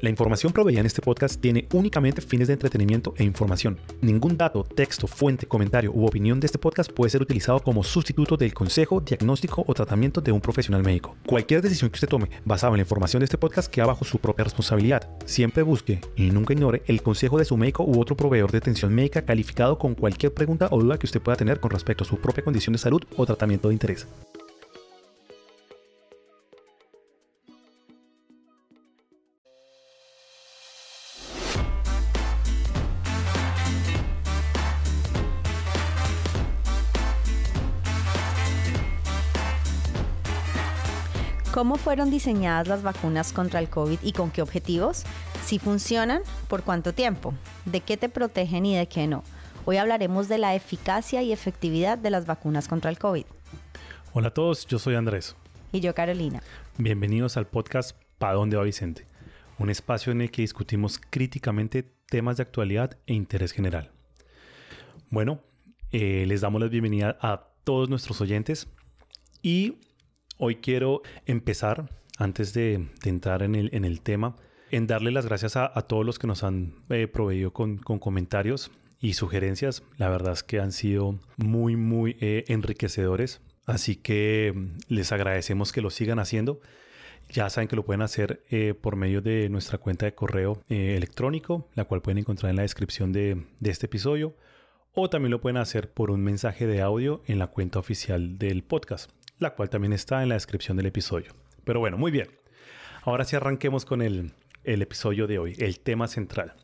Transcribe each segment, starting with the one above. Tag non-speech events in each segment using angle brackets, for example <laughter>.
La información proveída en este podcast tiene únicamente fines de entretenimiento e información. Ningún dato, texto, fuente, comentario u opinión de este podcast puede ser utilizado como sustituto del consejo, diagnóstico o tratamiento de un profesional médico. Cualquier decisión que usted tome basada en la información de este podcast queda bajo su propia responsabilidad. Siempre busque y nunca ignore el consejo de su médico u otro proveedor de atención médica calificado con cualquier pregunta o duda que usted pueda tener con respecto a su propia condición de salud o tratamiento de interés. ¿Cómo fueron diseñadas las vacunas contra el COVID y con qué objetivos? Si funcionan, ¿por cuánto tiempo? ¿De qué te protegen y de qué no? Hoy hablaremos de la eficacia y efectividad de las vacunas contra el COVID. Hola a todos, yo soy Andrés. Y yo Carolina. Bienvenidos al podcast ¿Pa dónde va Vicente? Un espacio en el que discutimos críticamente temas de actualidad e interés general. Bueno, eh, les damos la bienvenida a todos nuestros oyentes y Hoy quiero empezar, antes de, entrar en el, tema, en darle las gracias a, todos los que nos han eh, proveído con, comentarios y sugerencias. La verdad es que han sido muy, muy eh, enriquecedores. Así que mm, les agradecemos que lo sigan haciendo. Ya saben que lo pueden hacer eh, por medio de nuestra cuenta de correo electrónico, la cual pueden encontrar en la descripción de, de este episodio. O también lo pueden hacer por un mensaje de audio en la cuenta oficial del podcast la cual también está en la descripción del episodio. Pero bueno, muy bien. Ahora sí arranquemos con el, episodio de hoy, el tema central.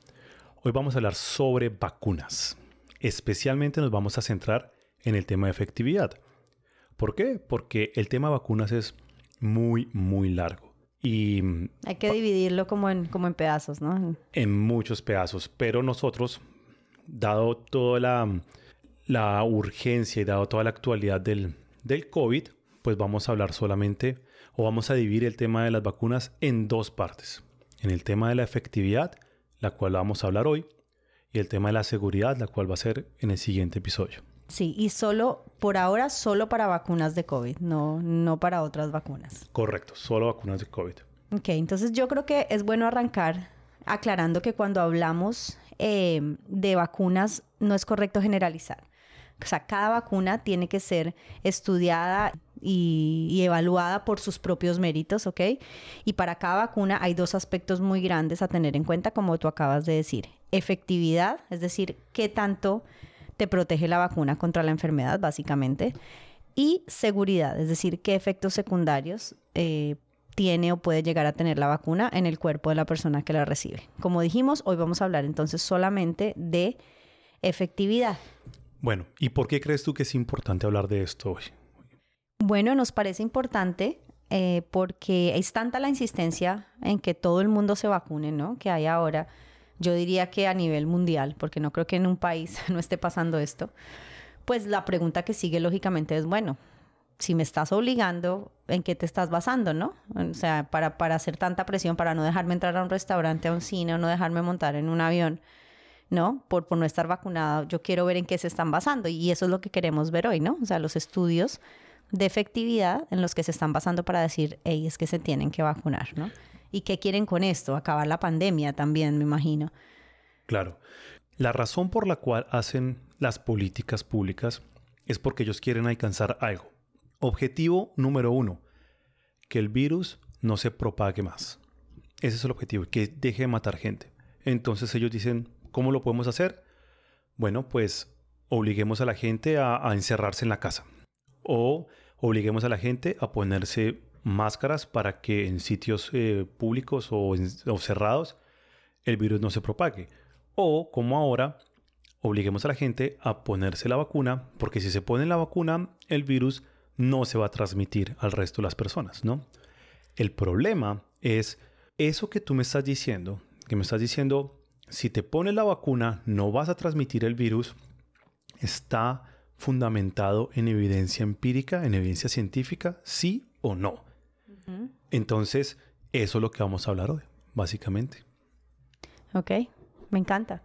Hoy vamos a hablar sobre vacunas. Especialmente nos vamos a centrar en el tema de efectividad. ¿Por qué? Porque el tema vacunas es muy, muy largo. Y hay que dividirlo como en, como en pedazos, ¿no? En muchos pedazos. Pero nosotros, dado toda la, la urgencia y dado toda la actualidad del, del COVID, pues vamos a hablar solamente o vamos a dividir el tema de las vacunas en dos partes. En el tema de la efectividad, la cual vamos a hablar hoy, y el tema de la seguridad, la cual va a ser en el siguiente episodio. Sí, y solo, por ahora, solo para vacunas de COVID, no, no para otras vacunas. Correcto, solo vacunas de COVID. Ok, entonces yo creo que es bueno arrancar aclarando que cuando hablamos eh, de vacunas no es correcto generalizar. O sea, cada vacuna tiene que ser estudiada y, evaluada por sus propios méritos, ¿ok? Y para cada vacuna hay dos aspectos muy grandes a tener en cuenta, como tú acabas de decir. Efectividad, es decir, qué tanto te protege la vacuna contra la enfermedad, básicamente. Y seguridad, es decir, qué efectos secundarios eh, tiene o puede llegar a tener la vacuna en el cuerpo de la persona que la recibe. Como dijimos, hoy vamos a hablar entonces solamente de efectividad. Bueno, ¿y por qué crees tú que es importante hablar de esto hoy? Bueno, nos parece importante eh, porque es tanta la insistencia en que todo el mundo se vacune, ¿no? Que hay ahora. Yo diría que a nivel mundial, porque no creo que en un país <laughs> no esté pasando esto. Pues la pregunta que sigue lógicamente es, bueno, si me estás obligando, ¿en qué te estás basando, no? O sea, para, para hacer tanta presión, para no dejarme entrar a un restaurante, a un cine, o no dejarme montar en un avión ¿no? Por, por no estar vacunado, yo quiero ver en qué se están basando y eso es lo que queremos ver hoy, ¿no? O sea, los estudios de efectividad en los que se están basando para decir, hey, es que se tienen que vacunar, ¿no? ¿Y qué quieren con esto? Acabar la pandemia también, me imagino. Claro. La razón por la cual hacen las políticas públicas es porque ellos quieren alcanzar algo. Objetivo número uno, que el virus no se propague más. Ese es el objetivo, que deje de matar gente. Entonces ellos dicen, ¿Cómo lo podemos hacer? Bueno, pues obliguemos a la gente a, encerrarse en la casa o obliguemos a la gente a ponerse máscaras para que en sitios eh, públicos o, cerrados el virus no se propague. O como ahora, obliguemos a la gente a ponerse la vacuna, porque si se pone la vacuna, el virus no se va a transmitir al resto de las personas, ¿no? El problema es eso que tú me estás diciendo, que me estás diciendo, si te pones la vacuna no vas a transmitir el virus, está fundamentado en evidencia empírica, en evidencia científica, sí o no. Entonces, eso es lo que vamos a hablar hoy, básicamente. Ok, me encanta.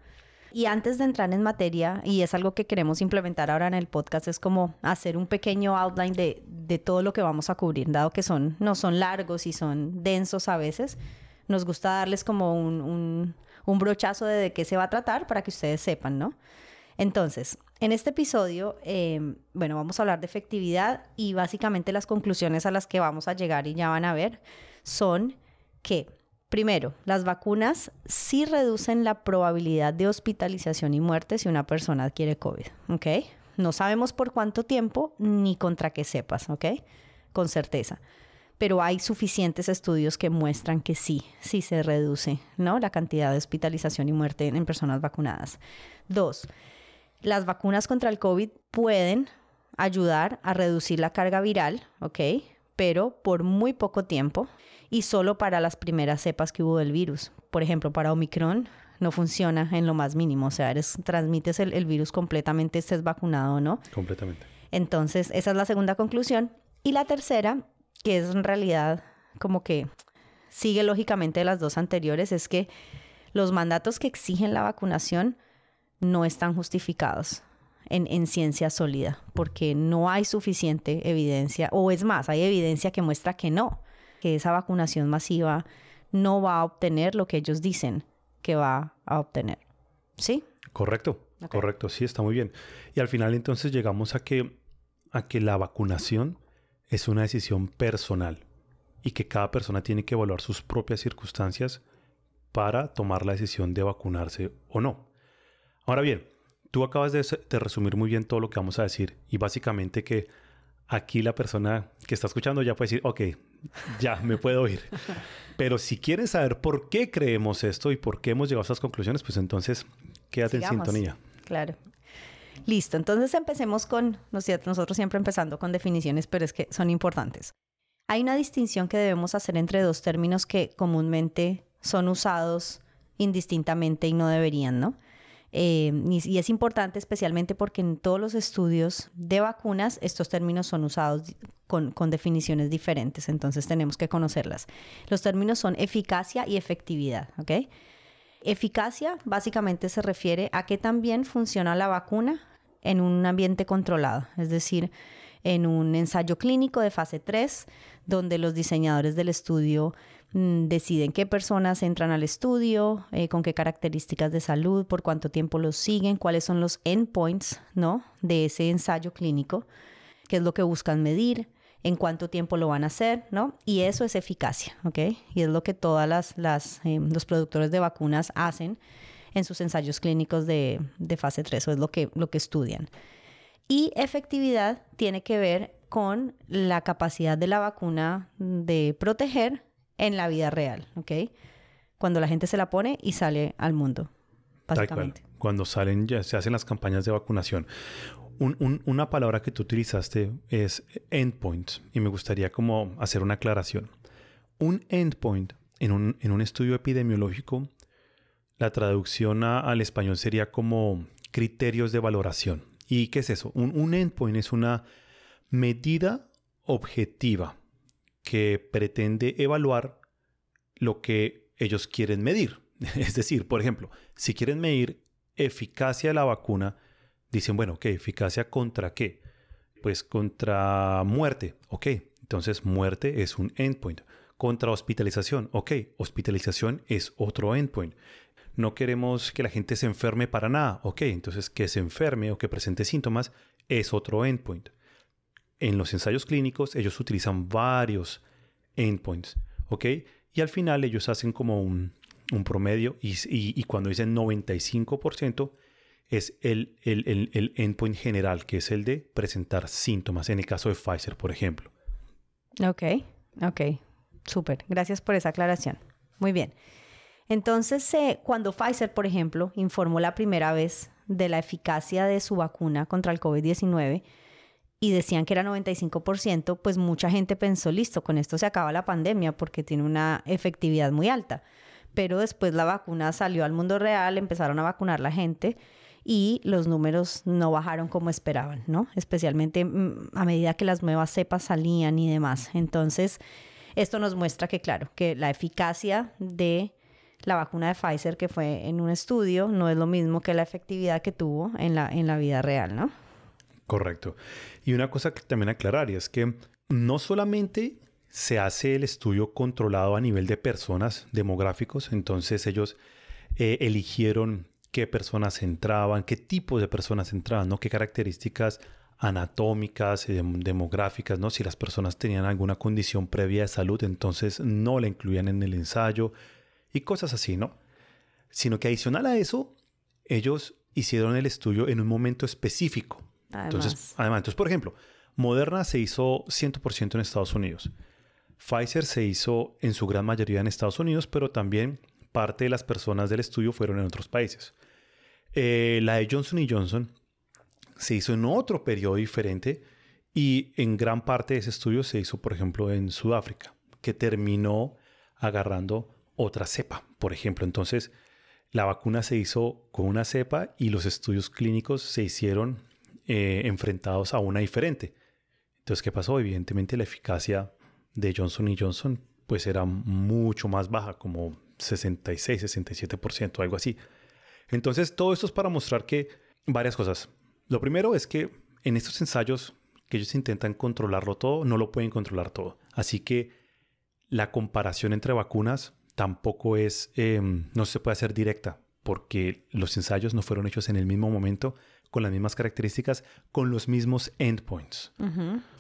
Y antes de entrar en materia, y es algo que queremos implementar ahora en el podcast, es como hacer un pequeño outline de, de todo lo que vamos a cubrir, dado que son, no son largos y son densos a veces nos gusta darles como un, un, brochazo de, de qué se va a tratar para que ustedes sepan, ¿no? Entonces, en este episodio, em, bueno, vamos a hablar de efectividad y básicamente las conclusiones a las que vamos a llegar y ya van a ver son que, primero, las vacunas sí reducen la probabilidad de hospitalización y muerte si una persona adquiere COVID, ¿ok? No sabemos por cuánto tiempo ni contra qué sepas, ¿ok? Con certeza pero hay suficientes estudios que muestran que sí, sí se reduce, ¿no? La cantidad de hospitalización y muerte en personas vacunadas. Dos, las vacunas contra el COVID pueden ayudar a reducir la carga viral, ¿ok? Pero por muy poco tiempo y solo para las primeras cepas que hubo del virus. Por ejemplo, para Omicron no funciona en lo más mínimo, o sea, eres, transmites el, el virus completamente, estés vacunado o no. Completamente. Entonces, esa es la segunda conclusión. Y la tercera que es en realidad como que sigue lógicamente de las dos anteriores, es que los mandatos que exigen la vacunación no están justificados en, en, ciencia sólida, porque no hay suficiente evidencia, o es más, hay evidencia que muestra que no, que esa vacunación masiva no va a obtener lo que ellos dicen que va a obtener. ¿Sí? Correcto, correcto, sí, está muy bien. Y al final entonces llegamos a que, a que la vacunación es una decisión personal y que cada persona tiene que evaluar sus propias circunstancias para tomar la decisión de vacunarse o no. Ahora bien, tú acabas de, resumir muy bien todo lo que vamos a decir y básicamente que aquí la persona que está escuchando ya puede decir, ok, ya me puedo ir. <laughs> Pero si quieren saber por qué creemos esto y por qué hemos llegado a estas conclusiones, pues entonces quédate en sintonía. Claro. Listo, entonces empecemos con, nosotros siempre empezando con definiciones, pero es que son importantes. Hay una distinción que debemos hacer entre dos términos que comúnmente son usados indistintamente y no deberían, ¿no? Eh, y, es importante especialmente porque en todos los estudios de vacunas estos términos son usados con, definiciones diferentes, entonces tenemos que conocerlas. Los términos son eficacia y efectividad, ¿ok? Eficacia básicamente se refiere a que también funciona la vacuna en un ambiente controlado, es decir, en un ensayo clínico de fase 3, donde los diseñadores del estudio deciden qué personas entran al estudio, eh, con qué características de salud, por cuánto tiempo los siguen, cuáles son los endpoints ¿no? de ese ensayo clínico, qué es lo que buscan medir, en cuánto tiempo lo van a hacer, ¿no? Y eso es eficacia, ¿ok? Y es lo que todas las, las eh, los productores de vacunas hacen en sus ensayos clínicos de, fase 3, o es lo que, lo que estudian. Y efectividad tiene que ver con la capacidad de la vacuna de proteger en la vida real, ¿ok? Cuando la gente se la pone y sale al mundo, básicamente. Cuando salen, ya se hacen las campañas de vacunación. una palabra que tú utilizaste es endpoint y me gustaría como hacer una aclaración. Un endpoint en un, en un estudio epidemiológico la traducción al español sería como criterios de valoración. ¿Y qué es eso? Un, endpoint es una medida objetiva que pretende evaluar lo que ellos quieren medir. <laughs> Es decir, por ejemplo, si quieren medir eficacia de la vacuna, dicen, bueno, ¿qué? ¿Eficacia contra qué? Pues contra muerte, ok. Entonces, muerte es un endpoint. Contra hospitalización, ok. Hospitalización es otro endpoint no queremos que la gente se enferme para nada. Ok, entonces que se enferme o que presente síntomas es otro endpoint. En los ensayos clínicos ellos utilizan varios endpoints. Ok, y al final ellos hacen como un, promedio y, cuando dicen 95% es el, endpoint general, que es el de presentar síntomas, en el caso de Pfizer, por ejemplo. Ok, ok, súper. Gracias por esa aclaración. Muy bien. Entonces, eh, cuando Pfizer, por ejemplo, informó la primera vez de la eficacia de su vacuna contra el COVID-19 y decían que era 95%, pues mucha gente pensó, listo, con esto se acaba la pandemia porque tiene una efectividad muy alta. Pero después la vacuna salió al mundo real, empezaron a vacunar la gente y los números no bajaron como esperaban, ¿no? Especialmente mm, a medida que las nuevas cepas salían y demás. Entonces, esto nos muestra que, claro, que la eficacia de la vacuna de Pfizer que fue en un estudio no es lo mismo que la efectividad que tuvo en la, en la vida real, ¿no? Correcto. Y una cosa que también aclarar es que no solamente se hace el estudio controlado a nivel de personas demográficos. Entonces ellos eh, eligieron qué personas entraban, qué tipos de personas entraban, ¿no? qué características anatómicas, y demográficas, ¿no? Si las personas tenían alguna condición previa de salud, entonces no la incluían en el ensayo y cosas así, ¿no? Sino que adicional a eso, ellos hicieron el estudio en un momento específico. Entonces, además, entonces, por ejemplo, Moderna se hizo 100% en Estados Unidos. Pfizer se hizo en su gran mayoría en Estados Unidos, pero también parte de las personas del estudio fueron en otros países. Eh, la de Johnson Johnson se hizo en otro periodo diferente y en gran parte de ese estudio se hizo, por ejemplo, en Sudáfrica, que terminó agarrando otra cepa, por ejemplo. Entonces, la vacuna se hizo con una cepa y los estudios clínicos se hicieron eh, enfrentados a una diferente. Entonces, ¿qué pasó? Evidentemente la eficacia de Johnson Johnson pues era mucho más baja, como 66, 67%, algo así. Entonces, todo esto es para mostrar que varias cosas. Lo primero es que en estos ensayos que ellos intentan controlarlo todo, no lo pueden controlar todo. Así que la comparación entre vacunas tampoco es, em, no se puede hacer directa, porque los ensayos no fueron hechos en el mismo momento, con las mismas características, con los mismos endpoints.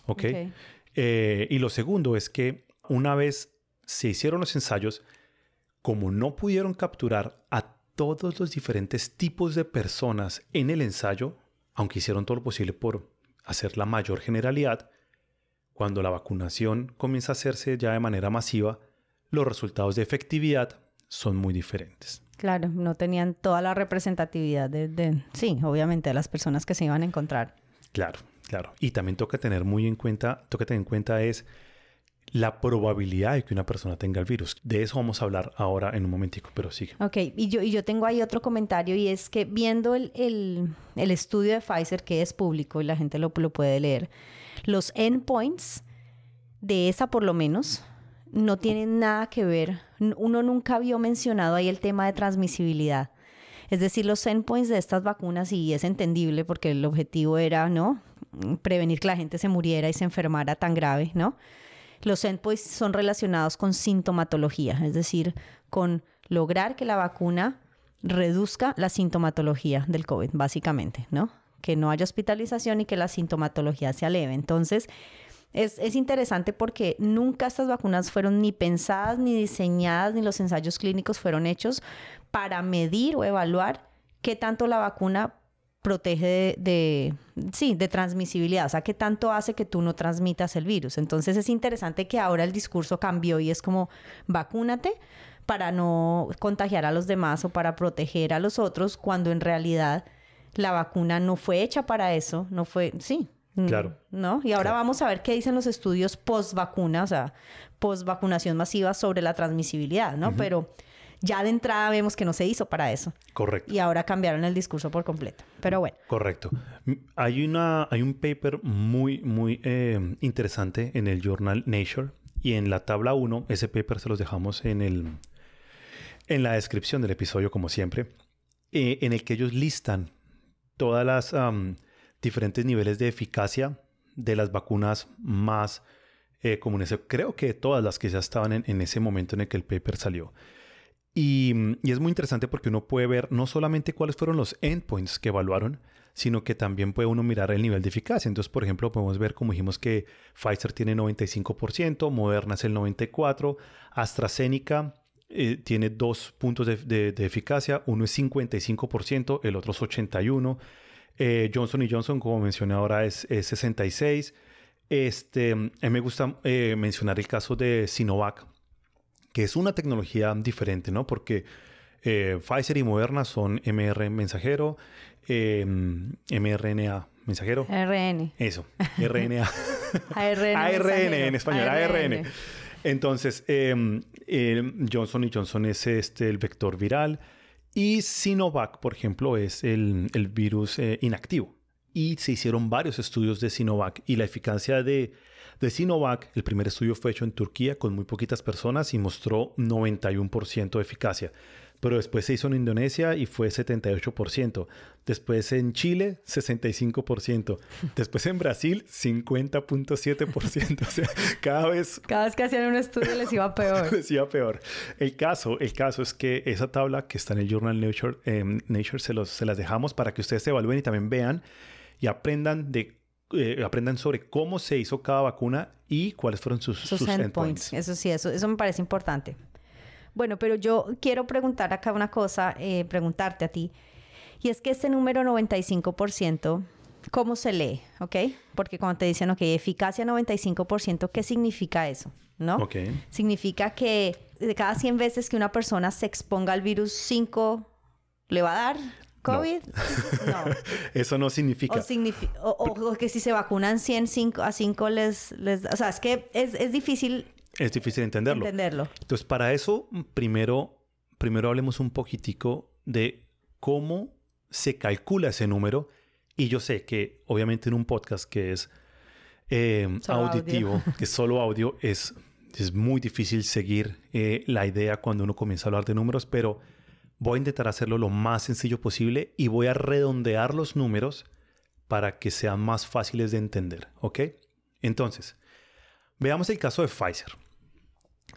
¿Ok? Eh, y lo segundo es que una vez se hicieron los ensayos, como no pudieron capturar a todos los diferentes tipos de personas en el ensayo, aunque hicieron todo lo posible por hacer la mayor generalidad, cuando la vacunación comienza a hacerse ya de manera masiva, los resultados de efectividad son muy diferentes. Claro, no tenían toda la representatividad de, sí, obviamente, de las personas que se iban a encontrar. Claro, claro. Y también toca tener muy en cuenta, toca tener en cuenta es la probabilidad de que una persona tenga el virus. De eso vamos a hablar ahora en un momentico, pero sigue. Ok, y yo, y yo tengo ahí otro comentario y es que viendo el, el, estudio de Pfizer, que es público y la gente lo, lo puede leer, los endpoints de esa por lo menos no tienen nada que ver. Uno nunca vio mencionado ahí el tema de transmisibilidad. Es decir, los endpoints de estas vacunas, y es entendible porque el objetivo era, ¿no? Prevenir que la gente se muriera y se enfermara tan grave, ¿no? Los endpoints son relacionados con sintomatología, es decir, con lograr que la vacuna reduzca la sintomatología del COVID, básicamente, ¿no? Que no haya hospitalización y que la sintomatología se aleve. Entonces, es, es, interesante porque nunca estas vacunas fueron ni pensadas, ni diseñadas, ni los ensayos clínicos fueron hechos para medir o evaluar qué tanto la vacuna protege de, sí, de transmisibilidad, o sea, qué tanto hace que tú no transmitas el virus. Entonces es interesante que ahora el discurso cambió y es como vacúnate para no contagiar a los demás o para proteger a los otros, cuando en realidad la vacuna no fue hecha para eso, no fue, sí. Claro. ¿No? Y ahora vamos a ver qué dicen los estudios post vacuna, o sea, post vacunación masiva sobre la transmisibilidad, ¿no? Pero ya de entrada vemos que no se hizo para eso. Correcto. Y ahora cambiaron el discurso por completo. Pero bueno. Correcto. Hay, una, hay un paper muy, muy eh, interesante en el journal Nature y en la tabla 1, ese paper se los dejamos en, el, en la descripción del episodio, como siempre, eh, en el que ellos listan todas las diferentes niveles de eficacia de las vacunas más eh, comunes. Creo que todas las que ya estaban en, en ese momento en el que el paper salió. Mm, y, es muy interesante porque uno puede ver no solamente cuáles fueron los endpoints que evaluaron, sino que también puede uno mirar el nivel de eficacia. Entonces, por ejemplo, podemos ver, como dijimos, que Pfizer tiene 95%, Moderna es el 94%, AstraZeneca eh, tiene dos puntos de, eficacia, uno es 55%, el otro es 81%, eh, Johnson Johnson, como mencioné ahora, es, 66%. Este, a mí me gusta eh, mencionar el caso de Sinovac, que es una tecnología diferente, ¿no? Porque eh, Pfizer y Moderna son MR mensajero, mRNA mensajero. RN. Eso, RNA. ARN. ARN en español, ARN. Entonces, em, Johnson Johnson es este, el vector viral y Sinovac, por ejemplo, es el, el virus eh, inactivo. Y se hicieron varios estudios de Sinovac y la eficacia de de Sinovac, el primer estudio fue hecho en Turquía con muy poquitas personas y mostró 91% de eficacia. Pero después se hizo en Indonesia y fue 78%. Después en Chile, 65%. Después en Brasil, 50.7%. <laughs> O sea, cada vez... Cada vez que hacían un estudio les iba <laughs> peor. les iba peor. El caso, el caso es que esa tabla que está en el Journal Nature, eh, Nature se, los, se las dejamos para que ustedes se evalúen y también vean y aprendan de eh, aprendan sobre cómo se hizo cada vacuna y cuáles fueron sus, sus, endpoints. Eso sí, eso, eso me parece importante. Bueno, pero yo quiero preguntar acá una cosa, eh, preguntarte a ti. Y es que este número 95%, ¿cómo se lee? ¿Ok? Porque cuando te dicen, ok, eficacia 95%, ¿qué significa eso? ¿No? Ok. Significa que de cada 100 veces que una persona se exponga al virus, 5 le va a dar. ¿COVID? No. <laughs> <laughs> Eso no significa. O, o, que si se vacunan 100 cinco, a 5 les, les... O sea, es que es, es difícil... Es difícil entenderlo. entenderlo. Entonces, para eso, primero, primero hablemos un poquitico de cómo se calcula ese número. Y yo sé que, obviamente, en un podcast que es eh, auditivo, <laughs> que es solo audio, es, es muy difícil seguir eh, la idea cuando uno comienza a hablar de números, pero Voy a intentar hacerlo lo más sencillo posible y voy a redondear los números para que sean más fáciles de entender, ¿ok? Entonces, veamos el caso de Pfizer.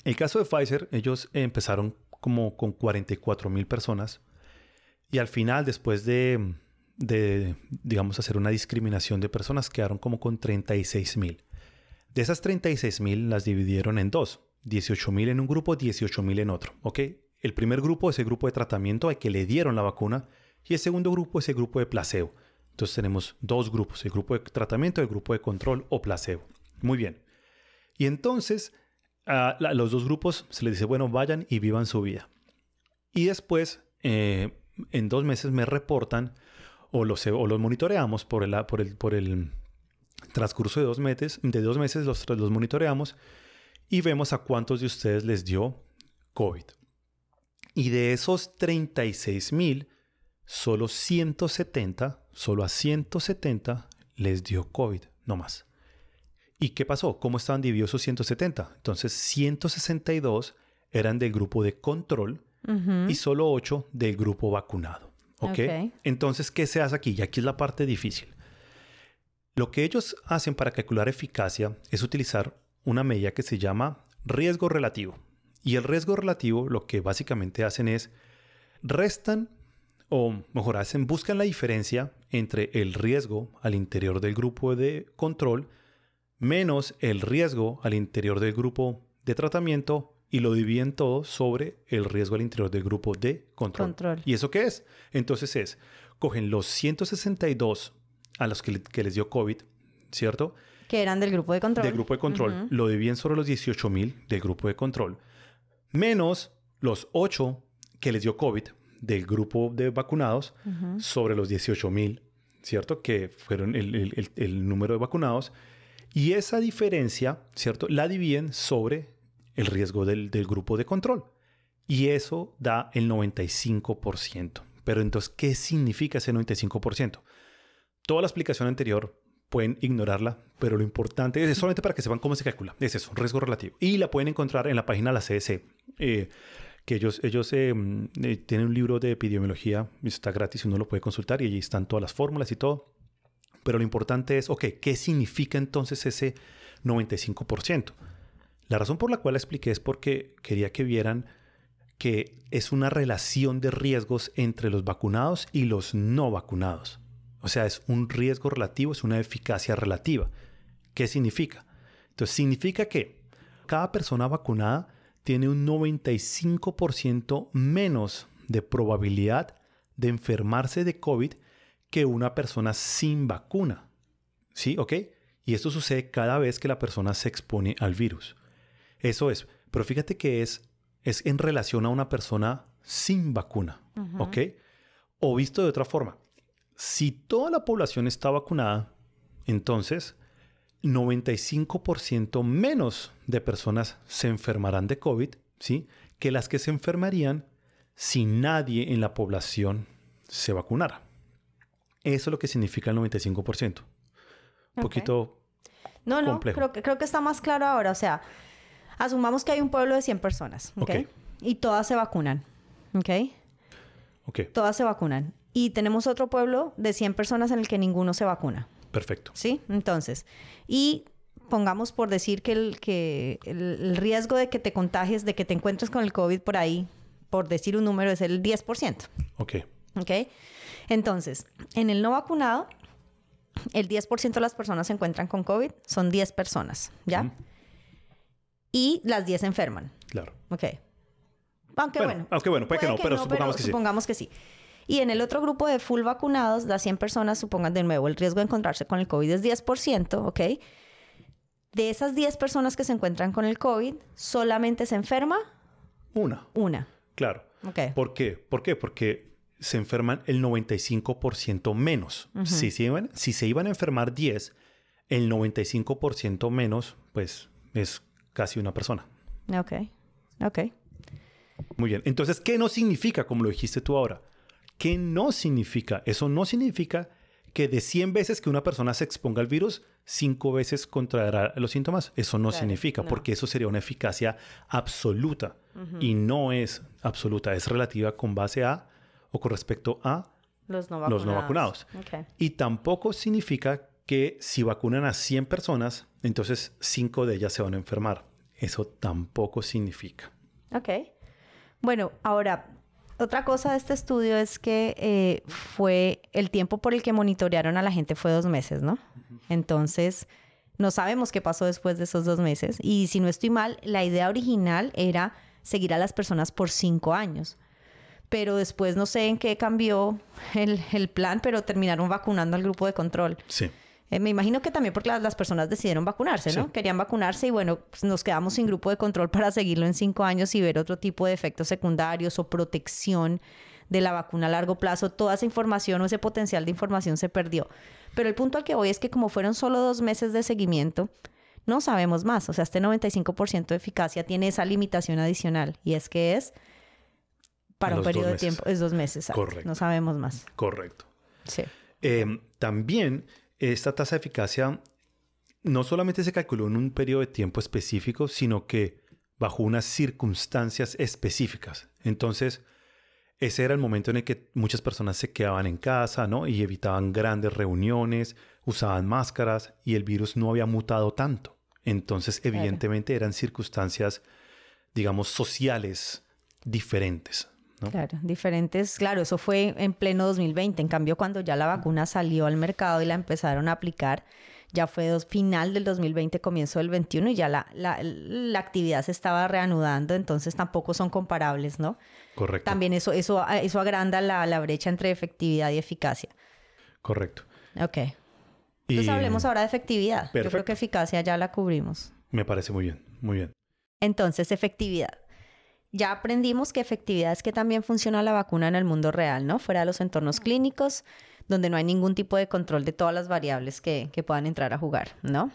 El caso de Pfizer, ellos empezaron como con 44 mil personas y al final, después de, de, digamos, hacer una discriminación de personas, quedaron como con 36 mil. De esas 36 mil las dividieron en dos, 18 mil en un grupo, 18 mil en otro, ¿ok? El primer grupo es el grupo de tratamiento al que le dieron la vacuna y el segundo grupo es el grupo de placebo. Entonces tenemos dos grupos, el grupo de tratamiento y el grupo de control o placebo. Muy bien. Y entonces a los dos grupos se les dice, bueno, vayan y vivan su vida. Y después, eh, en dos meses me reportan o los, o los monitoreamos por el, por, el, por el transcurso de dos meses, de dos meses los, los monitoreamos y vemos a cuántos de ustedes les dio COVID. Y de esos 36 mil, solo 170, solo a 170 les dio COVID, no más. ¿Y qué pasó? ¿Cómo estaban divididos esos 170? Entonces, 162 eran del grupo de control y solo 8 del grupo vacunado. ¿Ok? Entonces, ¿qué se hace aquí? Y aquí es la parte difícil. Lo que ellos hacen para calcular eficacia es utilizar una medida que se llama riesgo relativo. Y el riesgo relativo lo que básicamente hacen es restan o mejor hacen, buscan la diferencia entre el riesgo al interior del grupo de control menos el riesgo al interior del grupo de tratamiento y lo dividen todo sobre el riesgo al interior del grupo de control. ¿Y eso qué es? Entonces es, cogen los 162 a los que, les dio COVID, ¿cierto? Que eran del grupo de control. Del grupo de control. Lo dividen sobre los 18.000 del grupo de control menos los 8 que les dio COVID del grupo de vacunados sobre los 18 mil, ¿cierto? Que fueron el, número de vacunados. Y esa diferencia, ¿cierto? La dividen sobre el riesgo del, del grupo de control. Y eso da el 95%. Pero entonces, ¿qué significa ese 95%? Toda la explicación anterior pueden ignorarla, pero lo importante es solamente para que sepan cómo se calcula. Es eso, riesgo relativo. Y la pueden encontrar en la página de la CDC, eh, que ellos, ellos eh, eh, tienen un libro de epidemiología, está gratis, uno lo puede consultar y allí están todas las fórmulas y todo. Pero lo importante es, ok, ¿qué significa entonces ese 95%? La razón por la cual la expliqué es porque quería que vieran que es una relación de riesgos entre los vacunados y los no vacunados. O sea, es un riesgo relativo, es una eficacia relativa. ¿Qué significa? Entonces, significa que cada persona vacunada tiene un 95% menos de probabilidad de enfermarse de COVID que una persona sin vacuna. ¿Sí? ¿Ok? Y esto sucede cada vez que la persona se expone al virus. Eso es. Pero fíjate que es, es en relación a una persona sin vacuna. ¿Ok? O visto de otra forma, si toda la población está vacunada, entonces 95% menos de personas se enfermarán de COVID, ¿sí? Que las que se enfermarían si nadie en la población se vacunara. Eso es lo que significa el 95%. Un poquito no, no, Creo, que, creo que está más claro ahora. O sea, asumamos que hay un pueblo de 100 personas, ¿ok? Y todas se vacunan. ¿Ok? Ok, Todas se vacunan. Y tenemos otro pueblo de 100 personas en el que ninguno se vacuna. perfecto. ¿Sí? Entonces, y pongamos por decir que el, que el, el riesgo de que te contagies, de que te encuentres con el COVID por ahí, por decir un número, es el 10%. Ok, ¿Ok? Entonces, en el no vacunado, el 10% de las personas se encuentran con COVID, son 10 personas, ¿ya? Y las 10 se enferman, claro. ¿ok? Aunque Bueno, bueno. aunque bueno, puede que no, pero supongamos que sí. supongamos que sí. Y en el otro grupo de full vacunados, las 100 personas, supongan de nuevo, el riesgo de encontrarse con el COVID es 10%, ¿ok? De esas 10 personas que se encuentran con el COVID, solamente se enferma Una, una, claro. ¿ok? ¿Por qué? ¿Por qué? Porque se enferman el 95% menos. si, se iban, si se iban a enfermar 10, el 95% menos, pues es casi una persona. Ok, ok. Muy bien. Entonces, ¿qué no significa, como lo dijiste tú ahora? ¿Qué no significa? Eso no significa que de 100 veces que una persona se exponga al virus, 5 veces contraerá los síntomas. Eso no Claro, significa, no. porque eso sería una eficacia absoluta. Y no es absoluta, es relativa con base a o con respecto a Los no vacunados. los no vacunados. Ok. Y tampoco significa que si vacunan a 100 personas, entonces 5 de ellas se van a enfermar. Eso tampoco significa. Ok. Bueno, ahora, otra cosa de este estudio es que eh, fue el tiempo por el que monitorearon a la gente fue dos meses, ¿no? Entonces, no sabemos qué pasó después de esos dos meses. Y si no estoy mal, la idea original era seguir a las personas por cinco años. Pero después no sé en qué cambió el, el plan, pero terminaron vacunando al grupo de control. Sí. Eh, me imagino que también porque las, las personas decidieron vacunarse, ¿no? Sí. Querían vacunarse y bueno, pues nos quedamos sin grupo de control para seguirlo en cinco años y ver otro tipo de efectos secundarios o protección de la vacuna a largo plazo. Toda esa información o ese potencial de información se perdió. Pero el punto al que voy es que como fueron solo dos meses de seguimiento, no sabemos más. O sea, este 95% de eficacia tiene esa limitación adicional y es que es para un periodo de tiempo, es dos meses. Correcto. No sabemos más. Correcto. Sí. Eh, también esta tasa de eficacia no solamente se calculó en un periodo de tiempo específico, sino que bajo unas circunstancias específicas. Entonces, ese era el momento en el que muchas personas se quedaban en casa, ¿no? Y evitaban grandes reuniones, usaban máscaras y el virus no había mutado tanto. Entonces, evidentemente eran circunstancias, digamos, sociales diferentes, ¿no? Claro, diferentes. Claro, eso fue en pleno 2020. En cambio, cuando ya la vacuna salió al mercado y la empezaron a aplicar, ya fue dos, final del 2020, comienzo del 21 y ya la, la, la actividad se estaba reanudando, entonces tampoco son comparables, ¿no? Correcto. También eso, eso, eso agranda la, la brecha entre efectividad y eficacia. Correcto. Ok. Y Entonces hablemos ahora de efectividad. Yo creo que eficacia ya la cubrimos. Me parece muy bien, muy bien. Entonces, efectividad. Ya aprendimos que efectividad es que también funciona la vacuna en el mundo real, ¿no? Fuera de los entornos clínicos, donde no hay ningún tipo de control de todas las variables que, que puedan entrar a jugar, ¿no?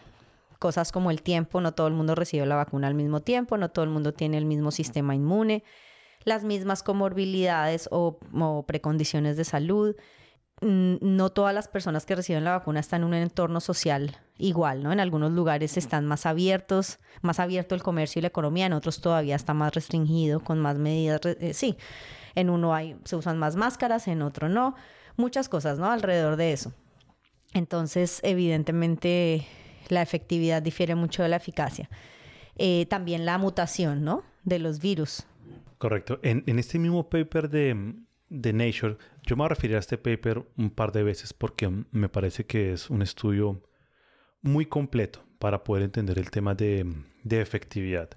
Cosas como el tiempo, no todo el mundo recibe la vacuna al mismo tiempo, no todo el mundo tiene el mismo sistema inmune, las mismas comorbilidades o, o precondiciones de salud. Mm, No todas las personas que reciben la vacuna están en un entorno social igual, ¿no? En algunos lugares están más abiertos, más abierto el comercio y la economía, en otros todavía está más restringido, con más medidas. eh, sí, en uno hay, se usan más máscaras, en otro no. Muchas cosas, ¿no? Alrededor de eso. Entonces, evidentemente, la efectividad difiere mucho de la eficacia. Eh, también la mutación, ¿no? De los virus. Correcto. En, en este mismo paper de, de Nature, yo me voy a referir a este paper un par de veces porque me parece que es un estudio muy completo para poder entender el tema de, de efectividad.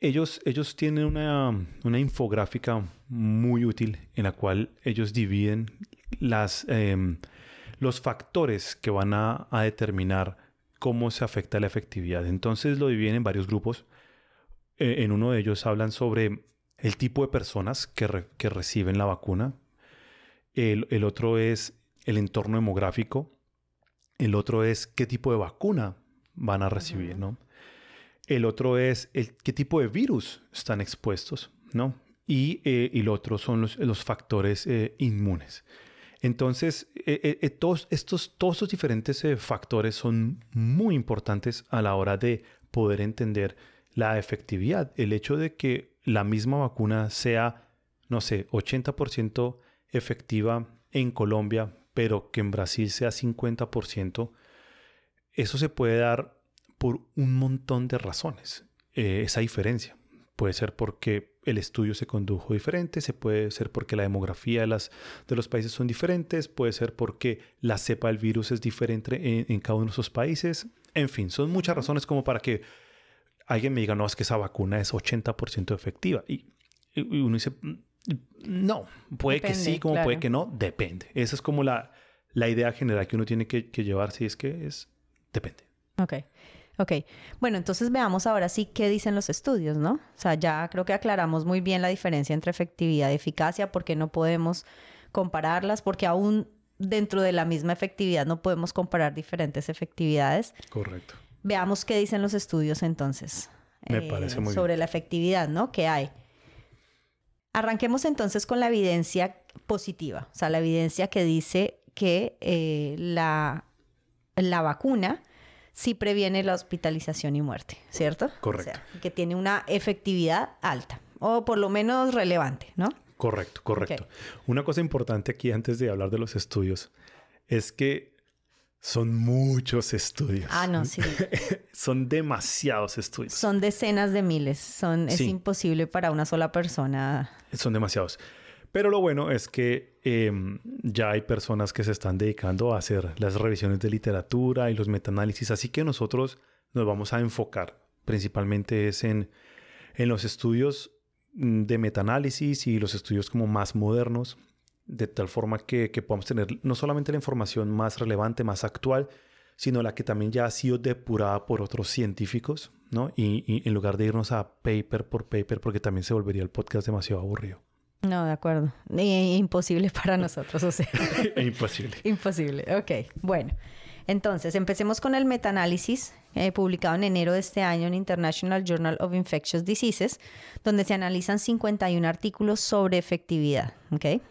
Ellos, ellos tienen una, una infográfica muy útil en la cual ellos dividen las, em, los factores que van a, a determinar cómo se afecta la efectividad. Entonces lo dividen en varios grupos. Eh, en uno de ellos hablan sobre el tipo de personas que, que reciben la vacuna. El, el otro es el entorno demográfico. El otro es qué tipo de vacuna van a recibir. ¿no? El otro es el, qué tipo de virus están expuestos, ¿no? Y, eh, y el otro son los, los factores eh, inmunes. Entonces, eh, todos, estos, todos estos diferentes factores son muy importantes a la hora de poder entender la efectividad. El hecho de que la misma vacuna sea no sé, 80% efectiva en Colombia, pero que en Brasil sea 50%, eso se puede dar por un montón de razones, eh, esa diferencia. Puede ser porque el estudio se condujo diferente, se puede ser porque la demografía de, las, de los países son diferentes, puede ser porque la cepa del virus es diferente en, cada uno de esos países. En fin, son muchas razones como para que alguien me diga, no, es que esa vacuna es 80% efectiva. Y, uno dice, mm, no, puede que sí, como puede que no, depende. Esa es como la, la idea general que uno tiene que, que llevar, si es que es, depende. Ok. Ok, bueno, entonces veamos ahora sí qué dicen los estudios, ¿no? O sea, ya creo que aclaramos muy bien la diferencia entre efectividad y eficacia, porque no podemos compararlas, porque aún dentro de la misma efectividad no podemos comparar diferentes efectividades. Correcto. Veamos qué dicen los estudios entonces. Me parece muy sobre la efectividad, ¿no? Que hay. Arranquemos entonces con la evidencia positiva, o sea, la evidencia que dice que eh, la, la vacuna sí previene la hospitalización y muerte, ¿cierto? Correcto. que tiene una efectividad alta, o por lo menos relevante, ¿no? Correcto, correcto. Una cosa importante aquí antes de hablar de los estudios es que son muchos estudios. Ah, no, sí. <laughs> son demasiados estudios. Son decenas de miles. Son, es imposible para una sola persona. Son demasiados. Pero lo bueno es que em, ya hay personas que se están dedicando a hacer las revisiones de literatura y los metaanálisis, así que nosotros nos vamos a enfocar principalmente es en, en los estudios mm, de metaanálisis y los estudios como más modernos, de tal forma que, que podamos tener no solamente la información más relevante, más actual, sino la que también ya ha sido depurada por otros científicos, ¿no? Y, y en lugar de irnos a paper por paper, porque también se volvería el podcast demasiado aburrido. No, de acuerdo. imposible para nosotros, o sea. <laughs> imposible. imposible. Ok, bueno. Entonces, empecemos con el metaanálisis eh, publicado en enero de este año en International Journal of Infectious Diseases, donde se analizan 51 artículos sobre efectividad. ¿ok?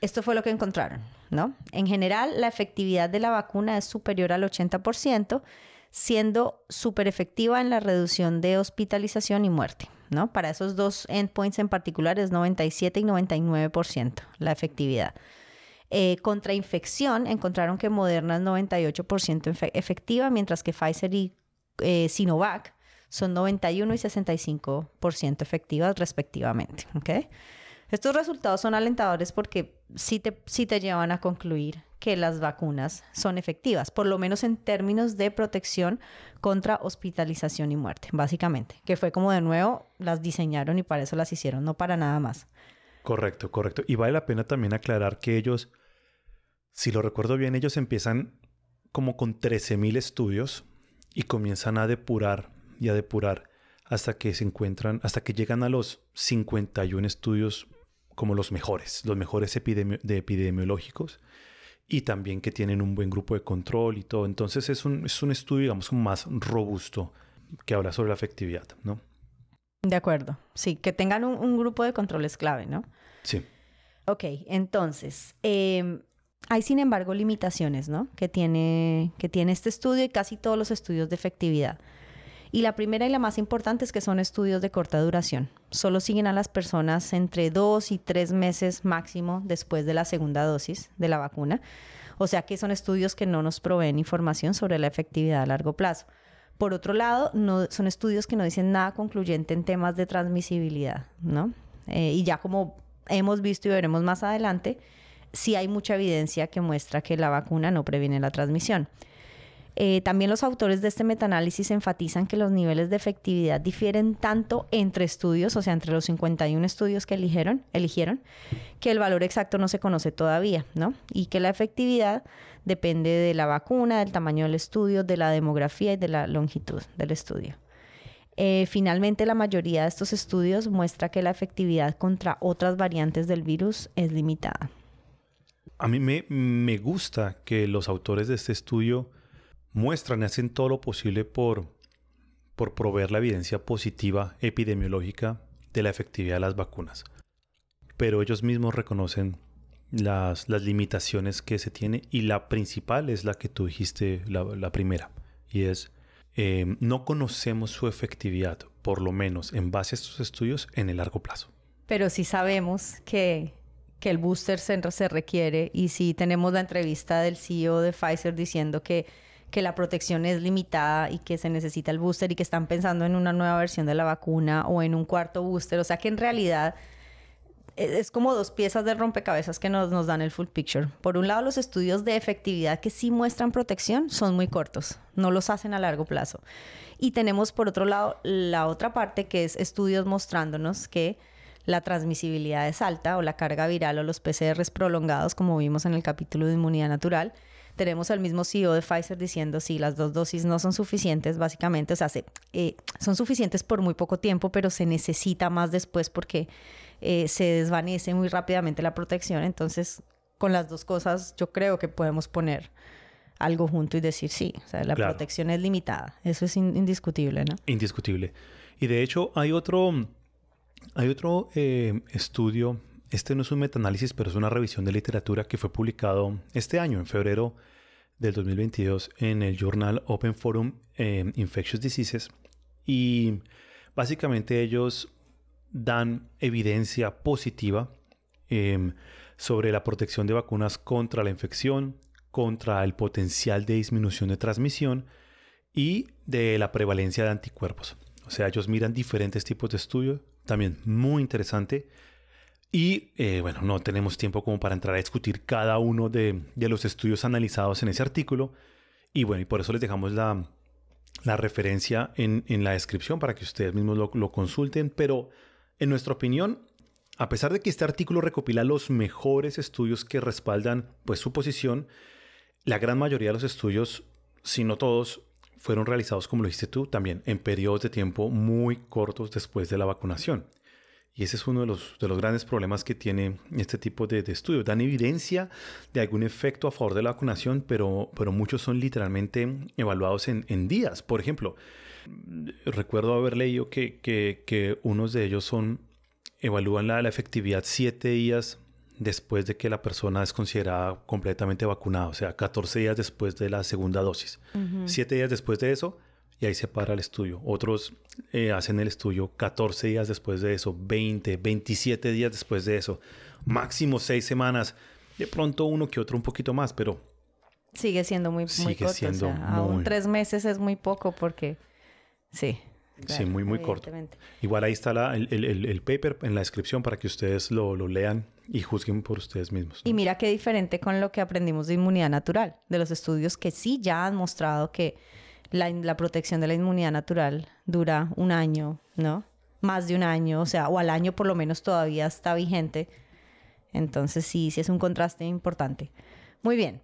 Esto fue lo que encontraron, ¿no? En general, la efectividad de la vacuna es superior al 80%, siendo súper efectiva en la reducción de hospitalización y muerte. ¿no? Para esos dos endpoints en particular es 97 y 99% la efectividad. Eh, contra infección encontraron que Moderna es 98% efectiva, mientras que Pfizer y eh, Sinovac son 91 y 65% efectivas respectivamente. ¿okay? Estos resultados son alentadores porque sí te, sí te llevan a concluir que las vacunas son efectivas, por lo menos en términos de protección contra hospitalización y muerte, básicamente, que fue como de nuevo las diseñaron y para eso las hicieron, no para nada más. Correcto, correcto. Y vale la pena también aclarar que ellos, si lo recuerdo bien, ellos empiezan como con 13.000 estudios y comienzan a depurar y a depurar hasta que se encuentran, hasta que llegan a los 51 estudios como los mejores, los mejores de epidemiológicos y también que tienen un buen grupo de control y todo. Entonces es un, es un estudio, digamos, más robusto que habla sobre la efectividad, ¿no? De acuerdo. Sí, que tengan un, grupo de control es clave, ¿no? Sí. Ok, entonces, em, hay sin embargo limitaciones, ¿no? Que tiene, que tiene este estudio y casi todos los estudios de efectividad. Y la primera y la más importante es que son estudios de corta duración. Solo siguen a las personas entre dos y tres meses máximo después de la segunda dosis de la vacuna. O sea que son estudios que no nos proveen información sobre la efectividad a largo plazo. Por otro lado, son estudios que no dicen nada concluyente en temas de transmisibilidad, ¿no? Eh, y ya como hemos visto y veremos más adelante, sí hay mucha evidencia que muestra que la vacuna no previene la transmisión. Eh, también los autores de este metaanálisis enfatizan que los niveles de efectividad difieren tanto entre estudios, o sea, entre los 51 estudios que eligieron, eligieron, que el valor exacto no se conoce todavía, ¿no? Y que la efectividad depende de la vacuna, del tamaño del estudio, de la demografía y de la longitud del estudio. Eh, finalmente, la mayoría de estos estudios muestra que la efectividad contra otras variantes del virus es limitada. A mí me, me gusta que los autores de este estudio muestran y hacen todo lo posible por, por proveer la evidencia positiva epidemiológica de la efectividad de las vacunas. Pero ellos mismos reconocen las, las limitaciones que se tiene y la principal es la que tú dijiste, la, primera, y es eh, no conocemos su efectividad, por lo menos en base a estos estudios, en el largo plazo. pero sí sabemos que, que el booster se, se requiere y sí tenemos la entrevista del CEO de Pfizer diciendo que que la protección es limitada y que se necesita el booster y que están pensando en una nueva versión de la vacuna o en un cuarto booster. O sea que en realidad e, es como dos piezas de rompecabezas que nos, nos dan el full picture. Por un lado, los estudios de efectividad que sí muestran protección son muy cortos, no los hacen a largo plazo. Y tenemos por otro lado la otra parte que es estudios mostrándonos que la transmisibilidad es alta o la carga viral o los PCRs prolongados, como vimos en el capítulo de inmunidad natural, tenemos al mismo CEO de Pfizer diciendo si las dos dosis no son suficientes, básicamente, o sea, eh, son suficientes por muy poco tiempo, pero se necesita más después porque eh, se desvanece muy rápidamente la protección. Entonces, con las dos cosas, yo creo que podemos poner algo junto y decir sí, o sea, la protección es limitada. Eso es indiscutible, ¿no? Indiscutible. Y de hecho, hay otro, hay otro eh, estudio este no es un metaanálisis, pero es una revisión de literatura que fue publicado este año, en febrero del 2022, en el journal Open Forum eh, Infectious Diseases. Y básicamente ellos dan evidencia positiva em, sobre la protección de vacunas contra la infección, contra el potencial de disminución de transmisión y de la prevalencia de anticuerpos. O sea, ellos miran diferentes tipos de estudios, también muy interesante y eh, bueno, no tenemos tiempo como para entrar a discutir cada uno de, los estudios analizados en ese artículo. Y bueno, y por eso les dejamos la, referencia en, la descripción para que ustedes mismos lo, consulten. Pero en nuestra opinión, a pesar de que este artículo recopila los mejores estudios que respaldan pues, su posición, la gran mayoría de los estudios, si no todos, fueron realizados, como lo dijiste tú, también en periodos de tiempo muy cortos después de la vacunación. Y ese es uno de los, de los grandes problemas que tiene este tipo de, estudios. Dan evidencia de algún efecto a favor de la vacunación, pero, pero muchos son literalmente evaluados en, días. Por ejemplo, recuerdo haber leído que, que, unos de ellos son, evalúan la, efectividad siete días después de que la persona es considerada completamente vacunada, o sea, 14 días después de la segunda dosis. Siete días después de eso, y ahí se para el estudio. Otros eh, hacen el estudio 14 días después de eso, 20, 27 días después de eso, máximo 6 semanas, de pronto uno que otro un poquito más, pero... Sigue siendo muy, muy corto. Siendo Aún tres meses es muy poco porque... Sí. sí, muy, muy corto. Igual ahí está el, el, el, paper en la descripción para que ustedes lo, lo lean y juzguen por ustedes mismos. Y mira qué diferente con lo que aprendimos de inmunidad natural, de los estudios que sí ya han mostrado que la, protección de la inmunidad natural dura un año, ¿no? Más de un año, o sea, o al año por lo menos todavía está vigente. Entonces sí, sí es un contraste importante. Muy bien.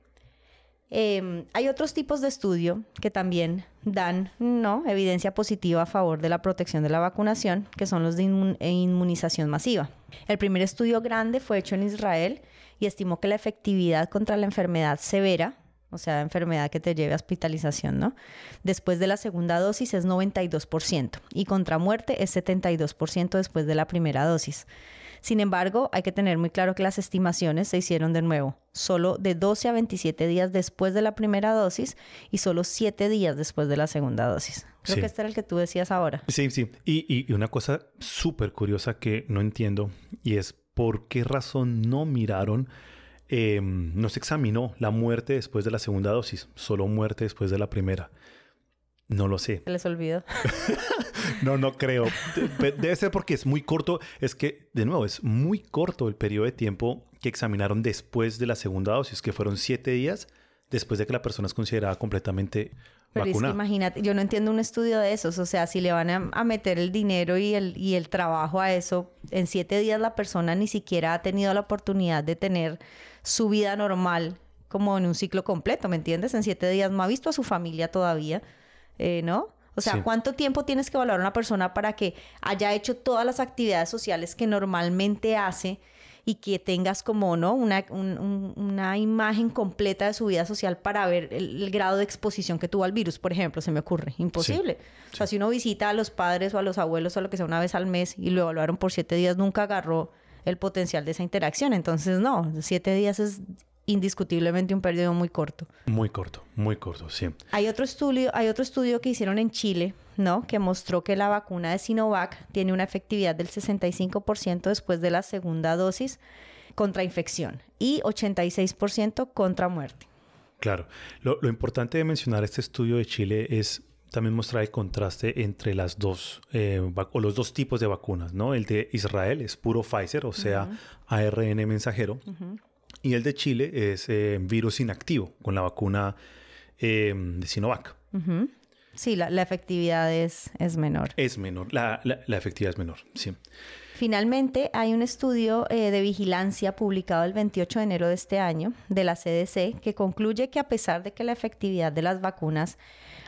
Em, hay otros tipos de estudio que también dan ¿no? evidencia positiva a favor de la protección de la vacunación, que son los de inmunización masiva. El primer estudio grande fue hecho en Israel y estimó que la efectividad contra la enfermedad severa o sea, enfermedad que te lleve a hospitalización, ¿no? Después de la segunda dosis es 92% y contra muerte es 72% después de la primera dosis. Sin embargo, hay que tener muy claro que las estimaciones se hicieron de nuevo, solo de 12 a 27 días después de la primera dosis y solo 7 días después de la segunda dosis. Creo que este era el que tú decías ahora. Sí, sí. Y, y una cosa súper curiosa que no entiendo y es por qué razón no miraron Em, no se examinó la muerte después de la segunda dosis, solo muerte después de la primera. No lo sé. Les olvidó. <laughs> no, no creo. Debe ser porque es muy corto. Es que, de nuevo, es muy corto el periodo de tiempo que examinaron después de la segunda dosis, que fueron siete días después de que la persona es considerada completamente Pero vacunada. imagínate, yo no entiendo un estudio de esos. O sea, si le van a, a, meter el dinero y el, y el trabajo a eso, en siete días la persona ni siquiera ha tenido la oportunidad de tener su vida normal como en un ciclo completo, ¿me entiendes? En siete días no ha visto a su familia todavía, eh, ¿no? O sea, ¿cuánto tiempo tienes que valorar a una persona para que haya hecho todas las actividades sociales que normalmente hace y que tengas como, ¿no? Una, una imagen completa de su vida social para ver el, grado de exposición que tuvo al virus, por ejemplo, se me ocurre. Imposible. O sea, si uno visita a los padres o a los abuelos o lo que sea una vez al mes y lo evaluaron por siete días, nunca agarró el potencial de esa interacción. Entonces, no, siete días es indiscutiblemente un periodo muy corto. Muy corto, muy corto, sí. Hay otro estudio, hay otro estudio que hicieron en Chile ¿no? Que mostró que la vacuna de Sinovac tiene una efectividad del 65% después de la segunda dosis contra infección y 86% contra muerte. Claro, lo, importante de mencionar este estudio de Chile es también mostrar el contraste entre las dos eh, o los dos tipos de vacunas, ¿no? El de Israel es puro Pfizer, o sea, ARN mensajero, y el de Chile es eh, virus inactivo con la vacuna eh, de Sinovac. Sí, la, efectividad es, es, menor. Es menor, la, la, efectividad es menor, sí. Finalmente, hay un estudio eh, de vigilancia publicado el 28 de enero de este año de la CDC que concluye que a pesar de que la efectividad de las vacunas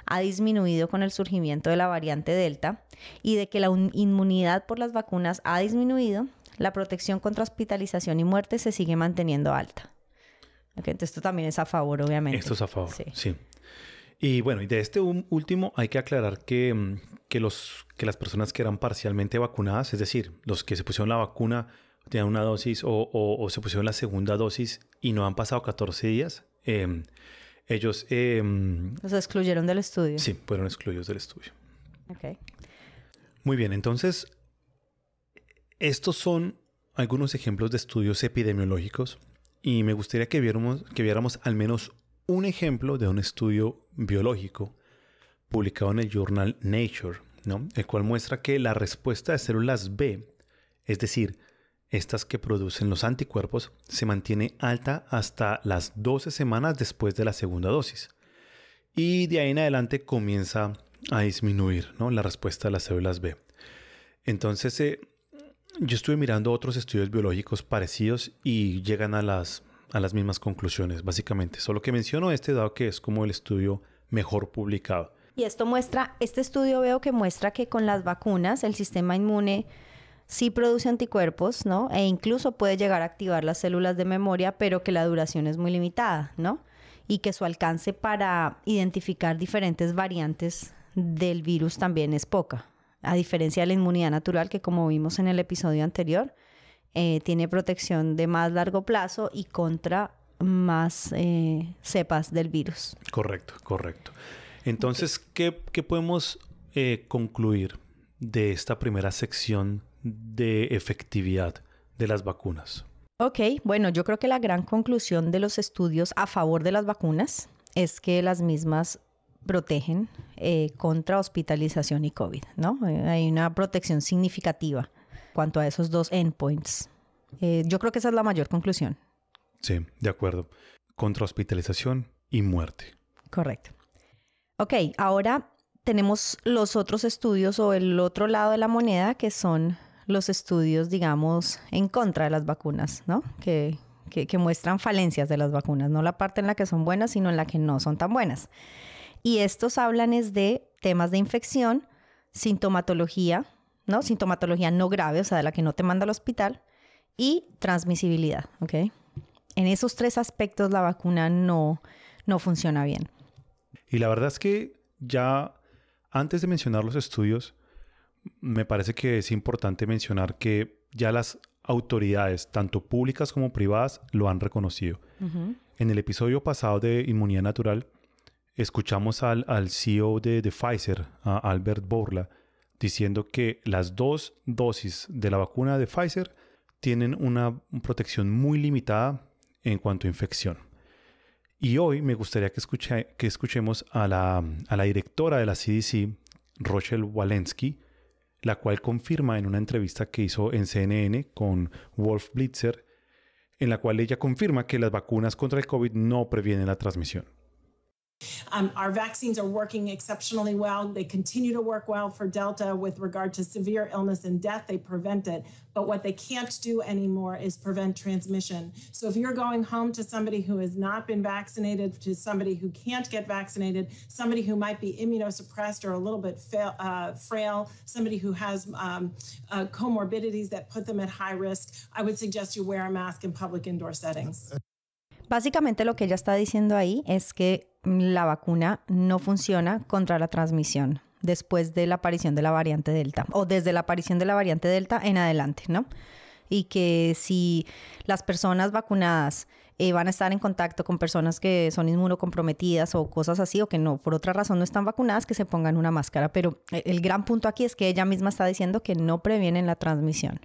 ha disminuido con el surgimiento de la variante Delta y de que la inmunidad por las vacunas ha disminuido, la protección contra hospitalización y muerte se sigue manteniendo alta. entonces esto también es a favor, obviamente. Esto es a favor, sí. Y bueno, y de este último hay que aclarar que, mm, que, los, que las personas que eran parcialmente vacunadas, es decir, los que se pusieron la vacuna, tenían una dosis o, o, se pusieron la segunda dosis y no han pasado 14 días, em, ellos... Eh, los excluyeron del estudio. Sí, fueron excluidos del estudio. Ok. Muy bien, entonces, estos son algunos ejemplos de estudios epidemiológicos y me gustaría que viéramos, que viéramos al menos un ejemplo de un estudio biológico publicado en el journal Nature, ¿no? el cual muestra que la respuesta de células B, es decir, estas que producen los anticuerpos, se mantiene alta hasta las 12 semanas después de la segunda dosis. Y de ahí en adelante comienza a disminuir ¿no? la respuesta de las células B. Entonces, eh, yo estuve mirando otros estudios biológicos parecidos y llegan a las a las mismas conclusiones, básicamente. Solo que menciono este dado que es como el estudio mejor publicado. Y esto muestra, este estudio veo que muestra que con las vacunas el sistema inmune sí produce anticuerpos, ¿no? E incluso puede llegar a activar las células de memoria, pero que la duración es muy limitada, ¿no? Y que su alcance para identificar diferentes variantes del virus también es poca, a diferencia de la inmunidad natural que como vimos en el episodio anterior, eh, tiene protección de más largo plazo y contra más eh, cepas del virus. Correcto, correcto. Entonces, ¿qué, podemos eh, concluir de esta primera sección de efectividad de las vacunas? Ok, bueno, yo creo que la gran conclusión de los estudios a favor de las vacunas es que las mismas protegen contra hospitalización y COVID, ¿no? hay una protección significativa cuanto a esos dos endpoints. Eh, yo creo que esa es la mayor conclusión. Sí, de acuerdo. Contra hospitalización y muerte. Correcto. Ok, ahora tenemos los otros estudios o el otro lado de la moneda que son los estudios, digamos, en contra de las vacunas, ¿no? Que, que, muestran falencias de las vacunas, no la parte en la que son buenas, sino en la que no son tan buenas. Y estos hablan es de temas de infección, sintomatología, ¿no? Sintomatología no grave, o sea, de la que no te manda al hospital, y transmisibilidad, ¿ok? En esos tres aspectos la vacuna no, no funciona bien. Y la verdad es que ya antes de mencionar los estudios, me parece que es importante mencionar que ya las autoridades, tanto públicas como privadas, lo han reconocido. En el episodio pasado de Inmunidad Natural, escuchamos al, al CEO de, de Pfizer, a Albert Bourla, diciendo que las dos dosis de la vacuna de Pfizer tienen una protección muy limitada en cuanto a infección. Y hoy me gustaría que, que escuchemos a la, a la directora de la CDC, Rochelle Walensky, la cual confirma en una entrevista que hizo en CNN con Wolf Blitzer, en la cual ella confirma que las vacunas contra el COVID no previenen la transmisión. Um, our vaccines are working exceptionally well. They continue to work well for Delta with regard to severe illness and death. They prevent it. But what they can't do anymore is prevent transmission. So if you're going home to somebody who has not been vaccinated, to somebody who can't get vaccinated, somebody who might be immunosuppressed or a little bit fail, uh, frail, somebody who has um, uh, comorbidities that put them at high risk, I would suggest you wear a mask in public indoor settings. Básicamente lo que ella está diciendo ahí es que la vacuna no funciona contra la transmisión después de la aparición de la variante Delta o desde la aparición de la variante Delta en adelante, ¿no? Y que si las personas vacunadas eh, van a estar en contacto con personas que son inmunocomprometidas o cosas así, o que no, por otra razón no están vacunadas, que se pongan una máscara. Pero eh, el gran punto aquí es que ella misma está diciendo que no previenen la transmisión.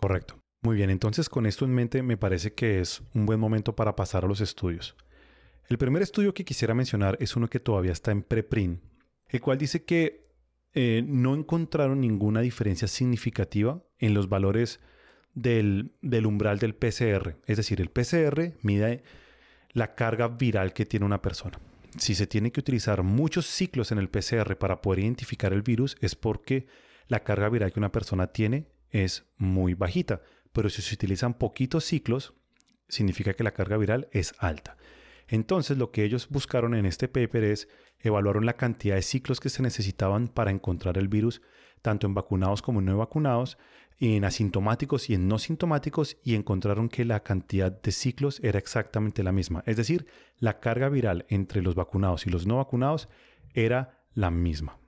Correcto. Muy bien, entonces con esto en mente me parece que es un buen momento para pasar a los estudios. El primer estudio que quisiera mencionar es uno que todavía está en preprint, el cual dice que eh, no encontraron ninguna diferencia significativa en los valores del, del, umbral del PCR. Es decir, el PCR mide la carga viral que tiene una persona. Si se tiene que utilizar muchos ciclos en el PCR para poder identificar el virus, es porque la carga viral que una persona tiene es muy bajita. Pero si se utilizan poquitos ciclos, significa que la carga viral es alta. Entonces lo que ellos buscaron en este paper es evaluaron la cantidad de ciclos que se necesitaban para encontrar el virus, tanto en vacunados como en no vacunados, en asintomáticos y en no sintomáticos, y encontraron que la cantidad de ciclos era exactamente la misma. Es decir, la carga viral entre los vacunados y los no vacunados era la misma.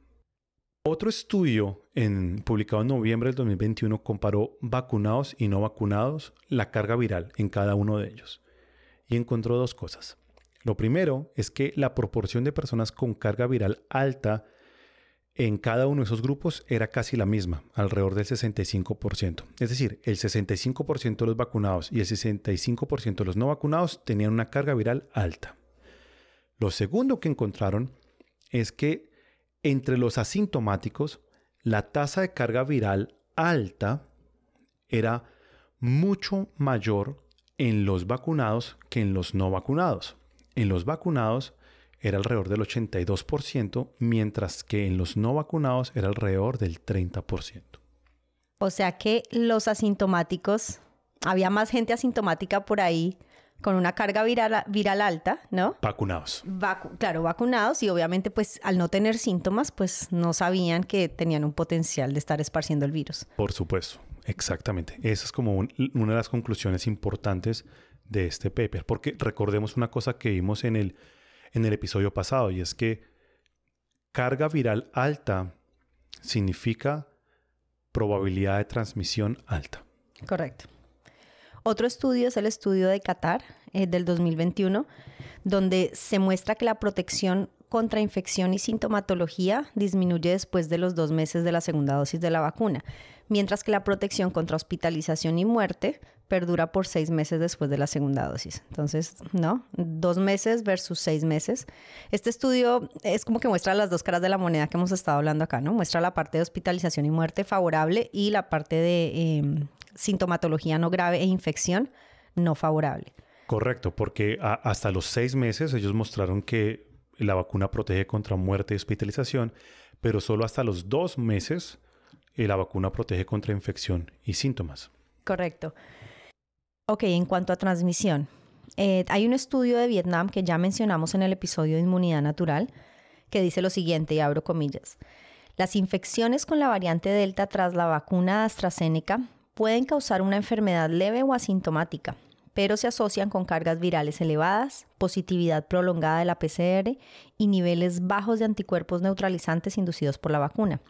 Otro estudio publicado en noviembre del 2021 comparó vacunados y no vacunados la carga viral en cada uno de ellos y encontró dos cosas. Lo primero es que la proporción de personas con carga viral alta en cada uno de esos grupos era casi la misma, alrededor del 65%. Es decir, el 65% de los vacunados y el 65% de los no vacunados tenían una carga viral alta. Lo segundo que encontraron es que entre los asintomáticos, la tasa de carga viral alta era mucho mayor en los vacunados que en los no vacunados. En los vacunados era alrededor del 82%, mientras que en los no vacunados era alrededor del 30%. O sea que los asintomáticos, había más gente asintomática por ahí con una carga viral, viral alta, ¿no? Vacunados. claro, vacunados y obviamente pues al no tener síntomas pues no sabían que tenían un potencial de estar esparciendo el virus. Por supuesto, exactamente. Esa es como una de las conclusiones importantes de este paper, porque recordemos una cosa que vimos en el, en el episodio pasado y es que carga viral alta significa probabilidad de transmisión alta. Correcto. Otro estudio es el estudio de Qatar eh, del 2021, donde se muestra que la protección contra infección y sintomatología disminuye después de los dos meses de la segunda dosis de la vacuna, mientras que la protección contra hospitalización y muerte perdura por seis meses después de la segunda dosis. Entonces, ¿no? Dos meses versus seis meses. Este estudio es como que muestra las dos caras de la moneda que hemos estado hablando acá, ¿no? Muestra la parte de hospitalización y muerte favorable y la parte de em, sintomatología no grave e infección no favorable. Correcto, porque hasta los seis meses ellos mostraron que la vacuna protege contra muerte y hospitalización, pero solo hasta los dos meses eh, la vacuna protege contra infección y síntomas. Correcto. Ok, en cuanto a transmisión, eh, hay un estudio de Vietnam que ya mencionamos en el episodio de inmunidad natural que dice lo siguiente, y abro comillas. Las infecciones con la variante Delta tras la vacuna AstraZeneca pueden causar una enfermedad leve o asintomática, pero se asocian con cargas virales elevadas, positividad prolongada de la PCR y niveles bajos de anticuerpos neutralizantes inducidos por la vacuna.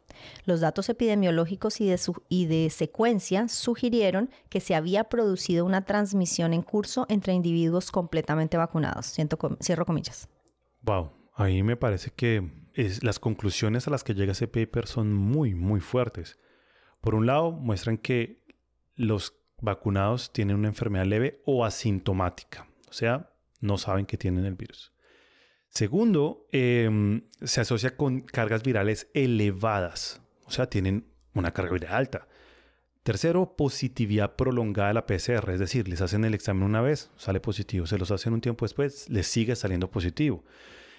Los datos epidemiológicos y de, y de secuencia sugirieron que se había producido una transmisión en curso entre individuos completamente vacunados. cierro comillas. Wow, ahí me parece que las conclusiones a las que llega ese paper son muy, muy fuertes. Por un lado, muestran que los vacunados tienen una enfermedad leve o asintomática, o sea, no saben que tienen el virus. Segundo, em, se asocia con cargas virales elevadas, o sea, tienen una carga viral alta. Tercero, positividad prolongada de la PCR, es decir, les hacen el examen una vez, sale positivo, se los hacen un tiempo después, les sigue saliendo positivo.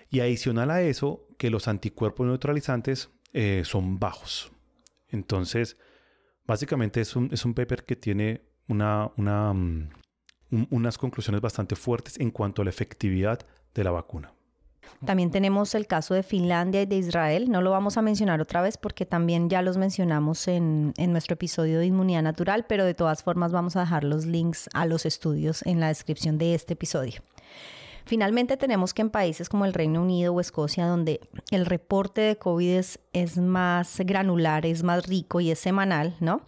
Y adicional a eso, que los anticuerpos neutralizantes eh, son bajos. Entonces, Básicamente es un, es un paper que tiene una, una, mm, unas conclusiones bastante fuertes en cuanto a la efectividad de la vacuna. También tenemos el caso de Finlandia y de Israel. No lo vamos a mencionar otra vez porque también ya los mencionamos en, en, nuestro episodio de inmunidad natural, pero de todas formas vamos a dejar los links a los estudios en la descripción de este episodio. Finalmente tenemos que en países como el Reino Unido o Escocia, donde el reporte de COVID es, más granular, es más rico y es semanal, ¿no?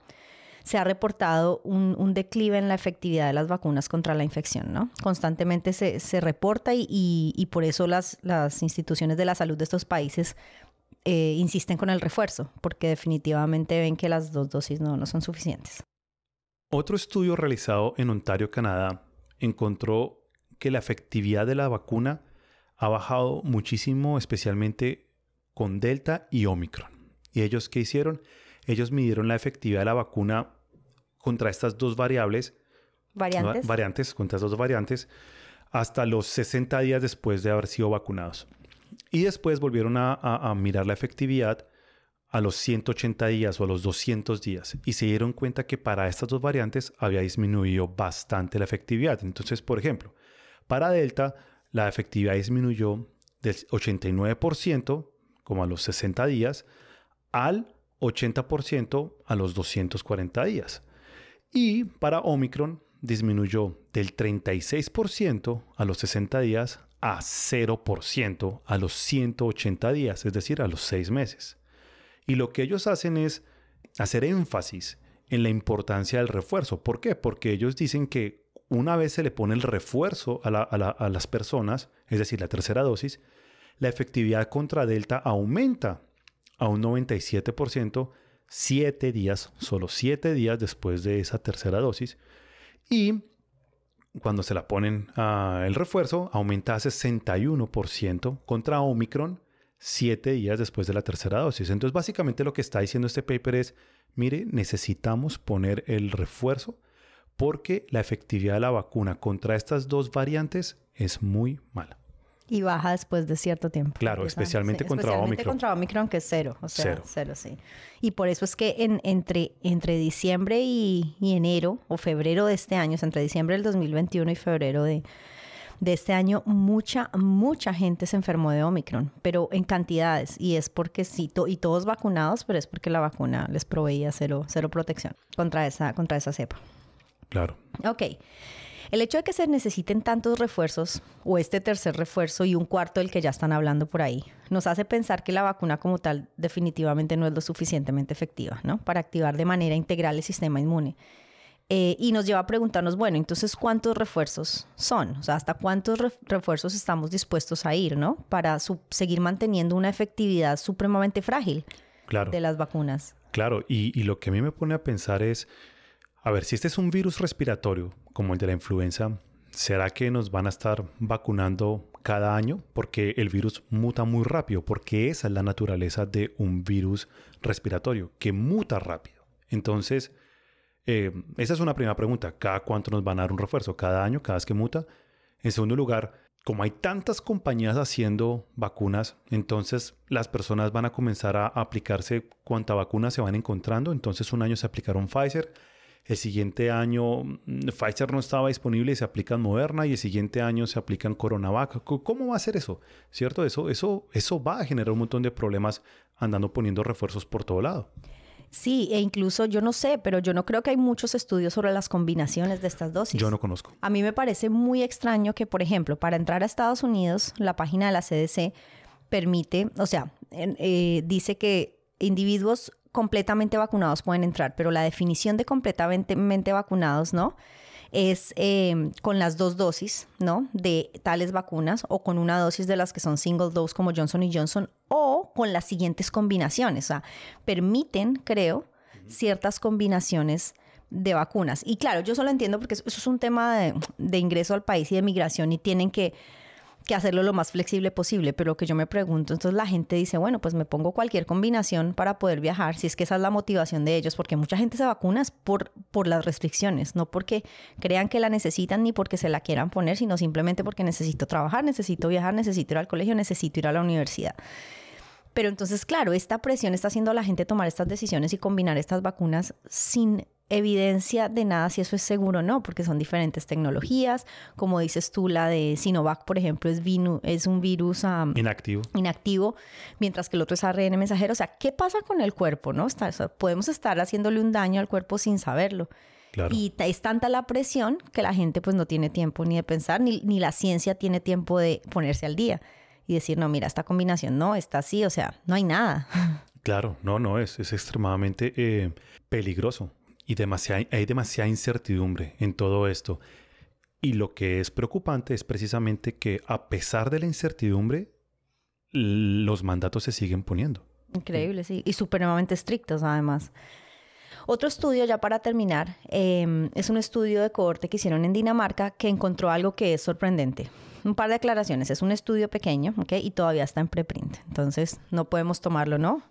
se ha reportado un, declive en la efectividad de las vacunas contra la infección, ¿no? Constantemente se, reporta y, por eso las, las instituciones de la salud de estos países eh, insisten con el refuerzo, porque definitivamente ven que las dos dosis no, no son suficientes. Otro estudio realizado en Ontario, Canadá, encontró que la efectividad de la vacuna ha bajado muchísimo, especialmente con Delta y Omicron. ¿Y ellos qué hicieron? Ellos midieron la efectividad de la vacuna contra estas dos variables, variantes, variantes contra estas dos variantes, hasta los 60 días después de haber sido vacunados. Y después volvieron a, mirar la efectividad a los 180 días o a los 200 días y se dieron cuenta que para estas dos variantes había disminuido bastante la efectividad. Entonces, por ejemplo, para Delta la efectividad disminuyó del 89% como a los 60 días al 80% a los 240 días. Y para Omicron disminuyó del 36% a los 60 días a 0% a los 180 días, es decir, a los 6 meses. Y lo que ellos hacen es hacer énfasis en la importancia del refuerzo. ¿Por qué? Porque ellos dicen que una vez se le pone el refuerzo a, las personas, es decir, la tercera dosis, la efectividad contra Delta aumenta a un 97%, 7 días, solo 7 días después de esa tercera dosis. Y cuando se la ponen a el refuerzo, aumenta a 61% contra Omicron siete días después de la tercera dosis. Entonces, básicamente lo que está diciendo este paper es, mire, necesitamos poner el refuerzo porque la efectividad de la vacuna contra estas dos variantes es muy mala. Y baja después de cierto tiempo. Claro, especialmente contra especialmente Omicron. contra Omicron, que es cero. O sea, cero. sí. Y por eso es que en, entre, entre diciembre y, enero, o febrero de este año, entre diciembre del 2021 y febrero de, de este año, mucha, mucha gente se enfermó de Omicron, pero en cantidades. Y es porque sí, y todos vacunados, pero es porque la vacuna les proveía cero, cero protección contra esa, contra esa cepa. Claro. Ok. El hecho de que se necesiten tantos refuerzos o este tercer refuerzo y un cuarto del que ya están hablando por ahí, nos hace pensar que la vacuna como tal definitivamente no es lo suficientemente efectiva, ¿no? Para activar de manera integral el sistema inmune. Eh, y nos lleva a preguntarnos, bueno, entonces, ¿cuántos refuerzos son? O sea, ¿hasta cuántos refuerzos estamos dispuestos a ir, ¿no? Para seguir manteniendo una efectividad supremamente frágil de las vacunas. Claro, y, y lo que a mí me pone a pensar es, a ver, si este es un virus respiratorio, como el de la influenza, ¿será que nos van a estar vacunando cada año? Porque el virus muta muy rápido, porque esa es la naturaleza de un virus respiratorio, que muta rápido. Entonces, eh, esa es una primera pregunta. ¿Cada cuánto nos van a dar un refuerzo? ¿Cada año? ¿Cada vez que muta? En segundo lugar, como hay tantas compañías haciendo vacunas, entonces las personas van a comenzar a aplicarse cuánta vacuna se van encontrando. Entonces un año se aplicaron Pfizer, el siguiente año mm, Pfizer no estaba disponible y se aplica en Moderna y el siguiente año se aplica en Coronavac. ¿Cómo va a ser eso? ¿Cierto? Eso, eso, eso va a generar un montón de problemas andando poniendo refuerzos por todo lado. Sí, e incluso yo no sé, pero yo no creo que hay muchos estudios sobre las combinaciones de estas dosis. Yo no conozco. A mí me parece muy extraño que, por ejemplo, para entrar a Estados Unidos, la página de la CDC permite, o sea, eh, dice que individuos completamente vacunados pueden entrar, pero la definición de completamente vacunados, ¿no? Es em, con las dos dosis, ¿no? De tales vacunas o con una dosis de las que son single dose como Johnson y Johnson o con las siguientes combinaciones. O sea, permiten, creo, ciertas combinaciones de vacunas. Y claro, yo solo entiendo porque eso es un tema de, de ingreso al país y de migración y tienen que que hacerlo lo más flexible posible, pero lo que yo me pregunto, entonces la gente dice, bueno, pues me pongo cualquier combinación para poder viajar, si es que esa es la motivación de ellos, porque mucha gente se vacuna por, por las restricciones, no porque crean que la necesitan ni porque se la quieran poner, sino simplemente porque necesito trabajar, necesito viajar, necesito ir al colegio, necesito ir a la universidad. Pero entonces, claro, esta presión está haciendo a la gente tomar estas decisiones y combinar estas vacunas sin evidencia de nada si eso es seguro o no, porque son diferentes tecnologías. Como dices tú, la de Sinovac, por ejemplo, es, es un virus inactivo. inactivo, mientras que el otro es ARN mensajero. O sea, ¿qué pasa con el cuerpo? no Podemos estar haciéndole un daño al cuerpo sin saberlo. Y es tanta la presión que la gente pues no tiene tiempo ni de pensar, ni, ni la ciencia tiene tiempo de ponerse al día y decir, no, mira, esta combinación no, está así, o sea, no hay nada. Claro, no, no, es, es extremadamente eh, peligroso. Y demasiada, hay demasiada incertidumbre en todo esto. Y lo que es preocupante es precisamente que a pesar de la incertidumbre, los mandatos se siguen poniendo. Increíble, sí. Y supremamente estrictos, además. Otro estudio, ya para terminar, em, es un estudio de cohorte que hicieron en Dinamarca que encontró algo que es sorprendente. Un par de aclaraciones. Es un estudio pequeño, ¿ok? Y todavía está en preprint. Entonces, no podemos tomarlo, ¿no?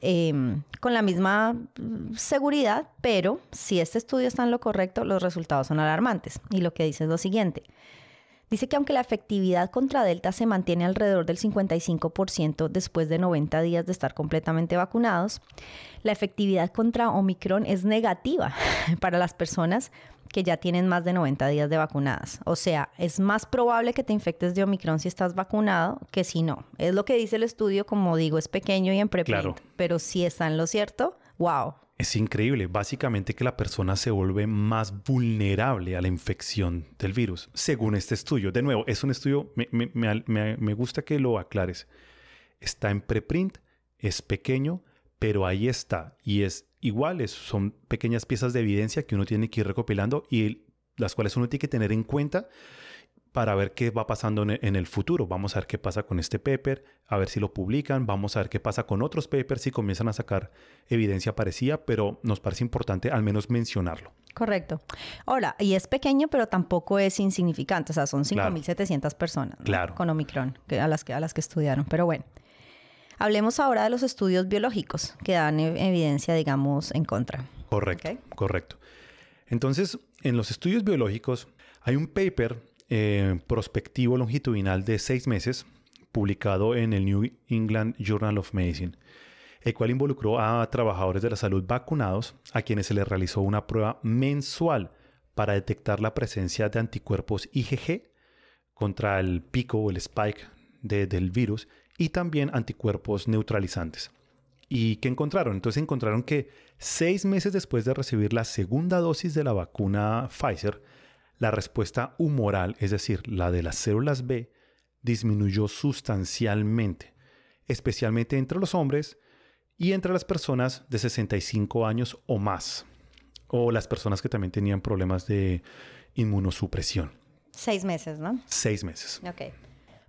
Em, con la misma mm, seguridad, pero si este estudio está en lo correcto, los resultados son alarmantes. Y lo que dice es lo siguiente. Dice que aunque la efectividad contra Delta se mantiene alrededor del 55% después de 90 días de estar completamente vacunados, la efectividad contra Omicron es negativa <laughs> para las personas que ya tienen más de 90 días de vacunadas. O sea, es más probable que te infectes de Omicron si estás vacunado que si no. Es lo que dice el estudio, como digo, es pequeño y en preprint, pero si está en lo cierto, wow, es increíble, básicamente que la persona se vuelve más vulnerable a la infección del virus, según este estudio. De nuevo, es un estudio, me, gusta que lo aclares. Está en preprint, es pequeño, pero ahí está. Y es igual, son pequeñas piezas de evidencia que uno tiene que ir recopilando y las cuales uno tiene que tener en cuenta para ver qué va pasando en el futuro. Vamos a ver qué pasa con este paper, a ver si lo publican, vamos a ver qué pasa con otros papers si comienzan a sacar evidencia parecida, pero nos parece importante al menos mencionarlo. Correcto. Ahora, y es pequeño, pero tampoco es insignificante, o sea, son 5.700 personas con Omicron a, las que, a las que estudiaron, pero bueno. Hablemos ahora de los estudios biológicos que dan e, evidencia, digamos, en contra. Correcto, correcto. Entonces, en los estudios biológicos hay un paper eh, prospectivo longitudinal de seis meses, publicado en el New England Journal of Medicine, el cual involucró a trabajadores de la salud vacunados a quienes se les realizó una prueba mensual para detectar la presencia de anticuerpos IgG contra el pico o el spike del virus y también anticuerpos neutralizantes. ¿Y qué encontraron? Entonces encontraron que seis meses después de recibir la segunda dosis de la vacuna Pfizer, la respuesta humoral, es decir, la de las células B, disminuyó sustancialmente, especialmente entre los hombres y entre las personas de 65 años o más, o las personas que también tenían problemas de inmunosupresión. Seis meses, ¿no? Seis meses. Ok.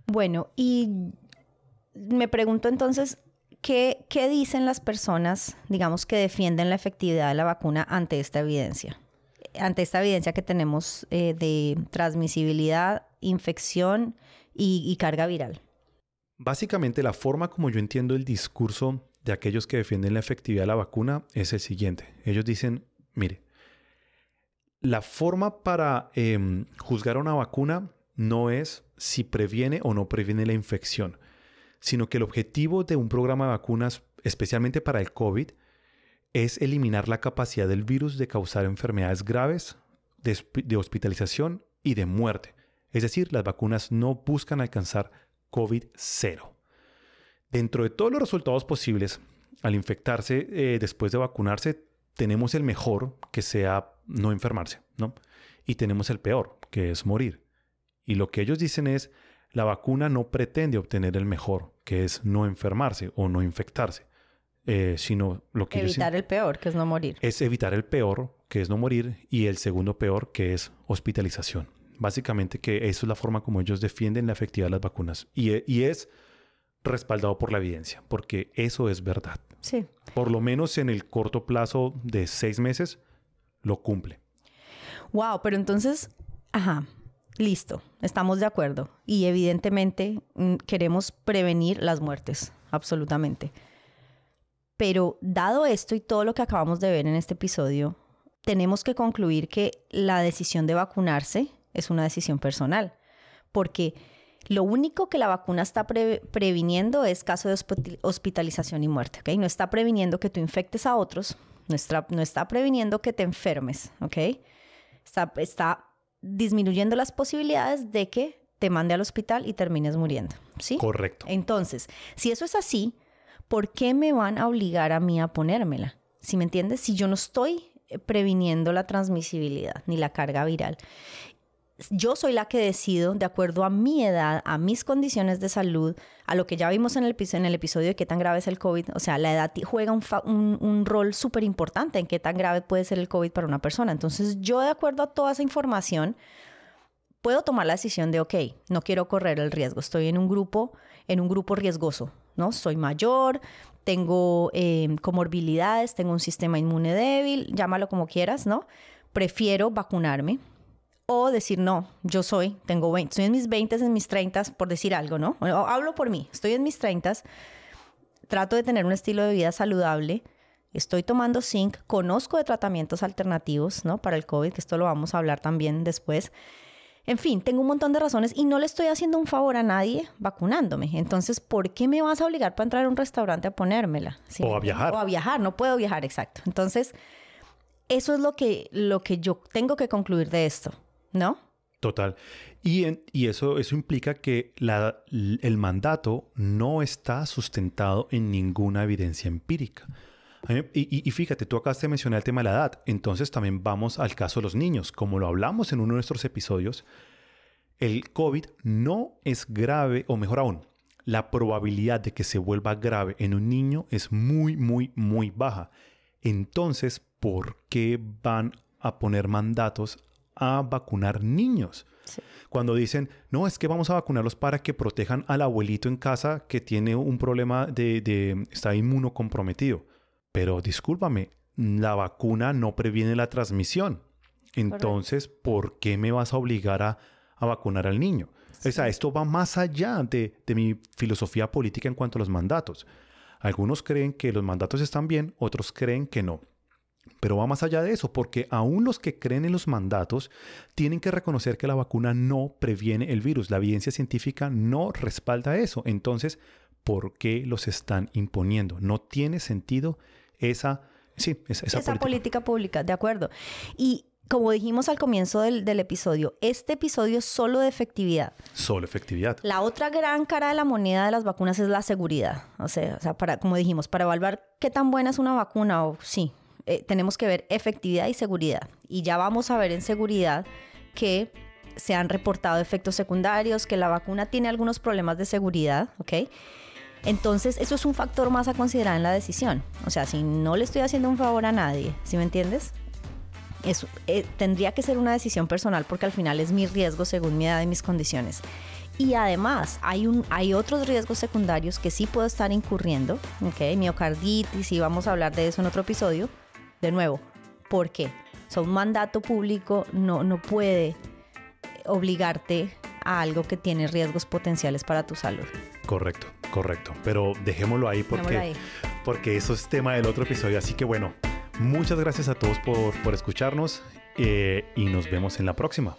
Bueno, y me pregunto entonces, ¿qué, ¿qué dicen las personas, digamos, que defienden la efectividad de la vacuna ante esta evidencia? Ante esta evidencia que tenemos eh, de transmisibilidad, infección y, carga viral? Básicamente la forma como yo entiendo el discurso de aquellos que defienden la efectividad de la vacuna es el siguiente. Ellos dicen, mire, la forma para em, juzgar una vacuna no es si previene o no previene la infección, sino que el objetivo de un programa de vacunas, especialmente para el COVID, es eliminar la capacidad del virus de causar enfermedades graves, de, hospitalización y de muerte. Es decir, las vacunas no buscan alcanzar COVID-0. Dentro de todos los resultados posibles, al infectarse eh, después de vacunarse, tenemos el mejor, que sea no enfermarse, ¿no? Y tenemos el peor, que es morir. Y lo que ellos dicen es, la vacuna no pretende obtener el mejor, que es no enfermarse o no infectarse. Eh, sino lo que evitar el peor, que es no morir. Es evitar el peor, que es no morir, y el segundo peor, que es hospitalización. Básicamente que eso es la forma como ellos defienden la efectividad de las vacunas. Y, e, y es respaldado por la evidencia, porque eso es verdad. Sí. Por lo menos en el corto plazo de seis meses, lo cumple. Wow, pero entonces, ajá, listo, estamos de acuerdo. Y evidentemente mm, queremos prevenir las muertes, absolutamente. Pero dado esto y todo lo que acabamos de ver en este episodio, tenemos que concluir que la decisión de vacunarse es una decisión personal, porque lo único que la vacuna está previniendo es caso de hospitalización y muerte, ¿ok? No está previniendo que tú infectes a otros, no está, no está previniendo que te enfermes, ¿ok? Está, está disminuyendo las posibilidades de que te mande al hospital y termines muriendo, ¿sí? Correcto. Entonces, si eso es así, ¿por qué me van a obligar a mí a ponérmela? Si me entiendes, si yo no estoy eh, previniendo la transmisibilidad ni la carga viral. yo soy la que decido, de acuerdo a mi edad, a mis condiciones de salud, a lo que ya vimos en el, episodio de qué tan grave es el COVID. O sea, la edad juega un, un rol súper importante en qué tan grave puede ser el COVID para una persona. Entonces, yo, de acuerdo a toda esa información, puedo tomar la decisión de, ok, no quiero correr el riesgo. Estoy en un grupo, en un grupo riesgoso, ¿no? Soy mayor, tengo eh, comorbilidades, tengo un sistema inmune débil, llámalo como quieras, ¿no? Prefiero vacunarme o decir, no, yo soy, tengo 20, estoy en mis 20, en mis 30, por decir algo, ¿no? hablo por mí, estoy en mis 30, trato de tener un estilo de vida saludable, estoy tomando zinc, conozco de tratamientos alternativos, ¿no? Para el COVID, que esto lo vamos a hablar también después. En fin, tengo un montón de razones y no le estoy haciendo un favor a nadie vacunándome. Entonces, ¿por qué me vas a obligar para entrar a un restaurante a ponérmela? O a viajar. O a viajar, no puedo viajar, exacto. Entonces, eso es lo que, lo que yo tengo que concluir de esto. ¿no? Total. Y, y eso, eso implica que la, el mandato no está sustentado en ninguna evidencia empírica. Y, y, fíjate, tú acabas de mencionar el tema de la edad, entonces también vamos al caso de los niños. Como lo hablamos en uno de nuestros episodios, el COVID no es grave, o mejor aún, la probabilidad de que se vuelva grave en un niño es muy, muy, muy baja. Entonces, ¿por qué van a poner mandatos a vacunar niños. Cuando dicen, no, es que vamos a vacunarlos para que protejan al abuelito en casa que tiene un problema de, de está inmunocomprometido. Pero discúlpame, la vacuna no previene la transmisión. Entonces, ¿por qué me vas a obligar a, vacunar al niño? O sea, esto va más allá de, de mi filosofía política en cuanto a los mandatos. Algunos creen que los mandatos están bien, otros creen que no. Pero va más allá de eso, porque aún los que creen en los mandatos tienen que reconocer que la vacuna no previene el virus. La evidencia científica no respalda eso. Entonces, ¿por qué los están imponiendo? No tiene sentido esa, sí, esa, esa política. pública, de acuerdo. Y como dijimos al comienzo del, del, episodio, este episodio es solo de efectividad. Solo efectividad. La otra gran cara de la moneda de las vacunas es la seguridad. O sea, o sea para, como dijimos, para evaluar qué tan buena es una vacuna, o sí, eh, tenemos que ver efectividad y seguridad. Y ya vamos a ver en seguridad que se han reportado efectos secundarios, que la vacuna tiene algunos problemas de seguridad, ¿ok? Entonces, eso es un factor más a considerar en la decisión. O sea, si no le estoy haciendo un favor a nadie, ¿sí me entiendes? Eso, eh, tendría que ser una decisión personal porque al final es mi riesgo según mi edad y mis condiciones. Y además, hay, un, hay otros riesgos secundarios que sí puedo estar incurriendo, ¿ok? Miocarditis, y vamos a hablar de eso en otro episodio, de nuevo, ¿por qué? O un mandato público no, no puede obligarte a algo que tiene riesgos potenciales para tu salud. Correcto, correcto. Pero dejémoslo ahí porque, porque eso es tema del otro episodio. Así que bueno, muchas gracias a todos por, por escucharnos eh, y nos vemos en la próxima.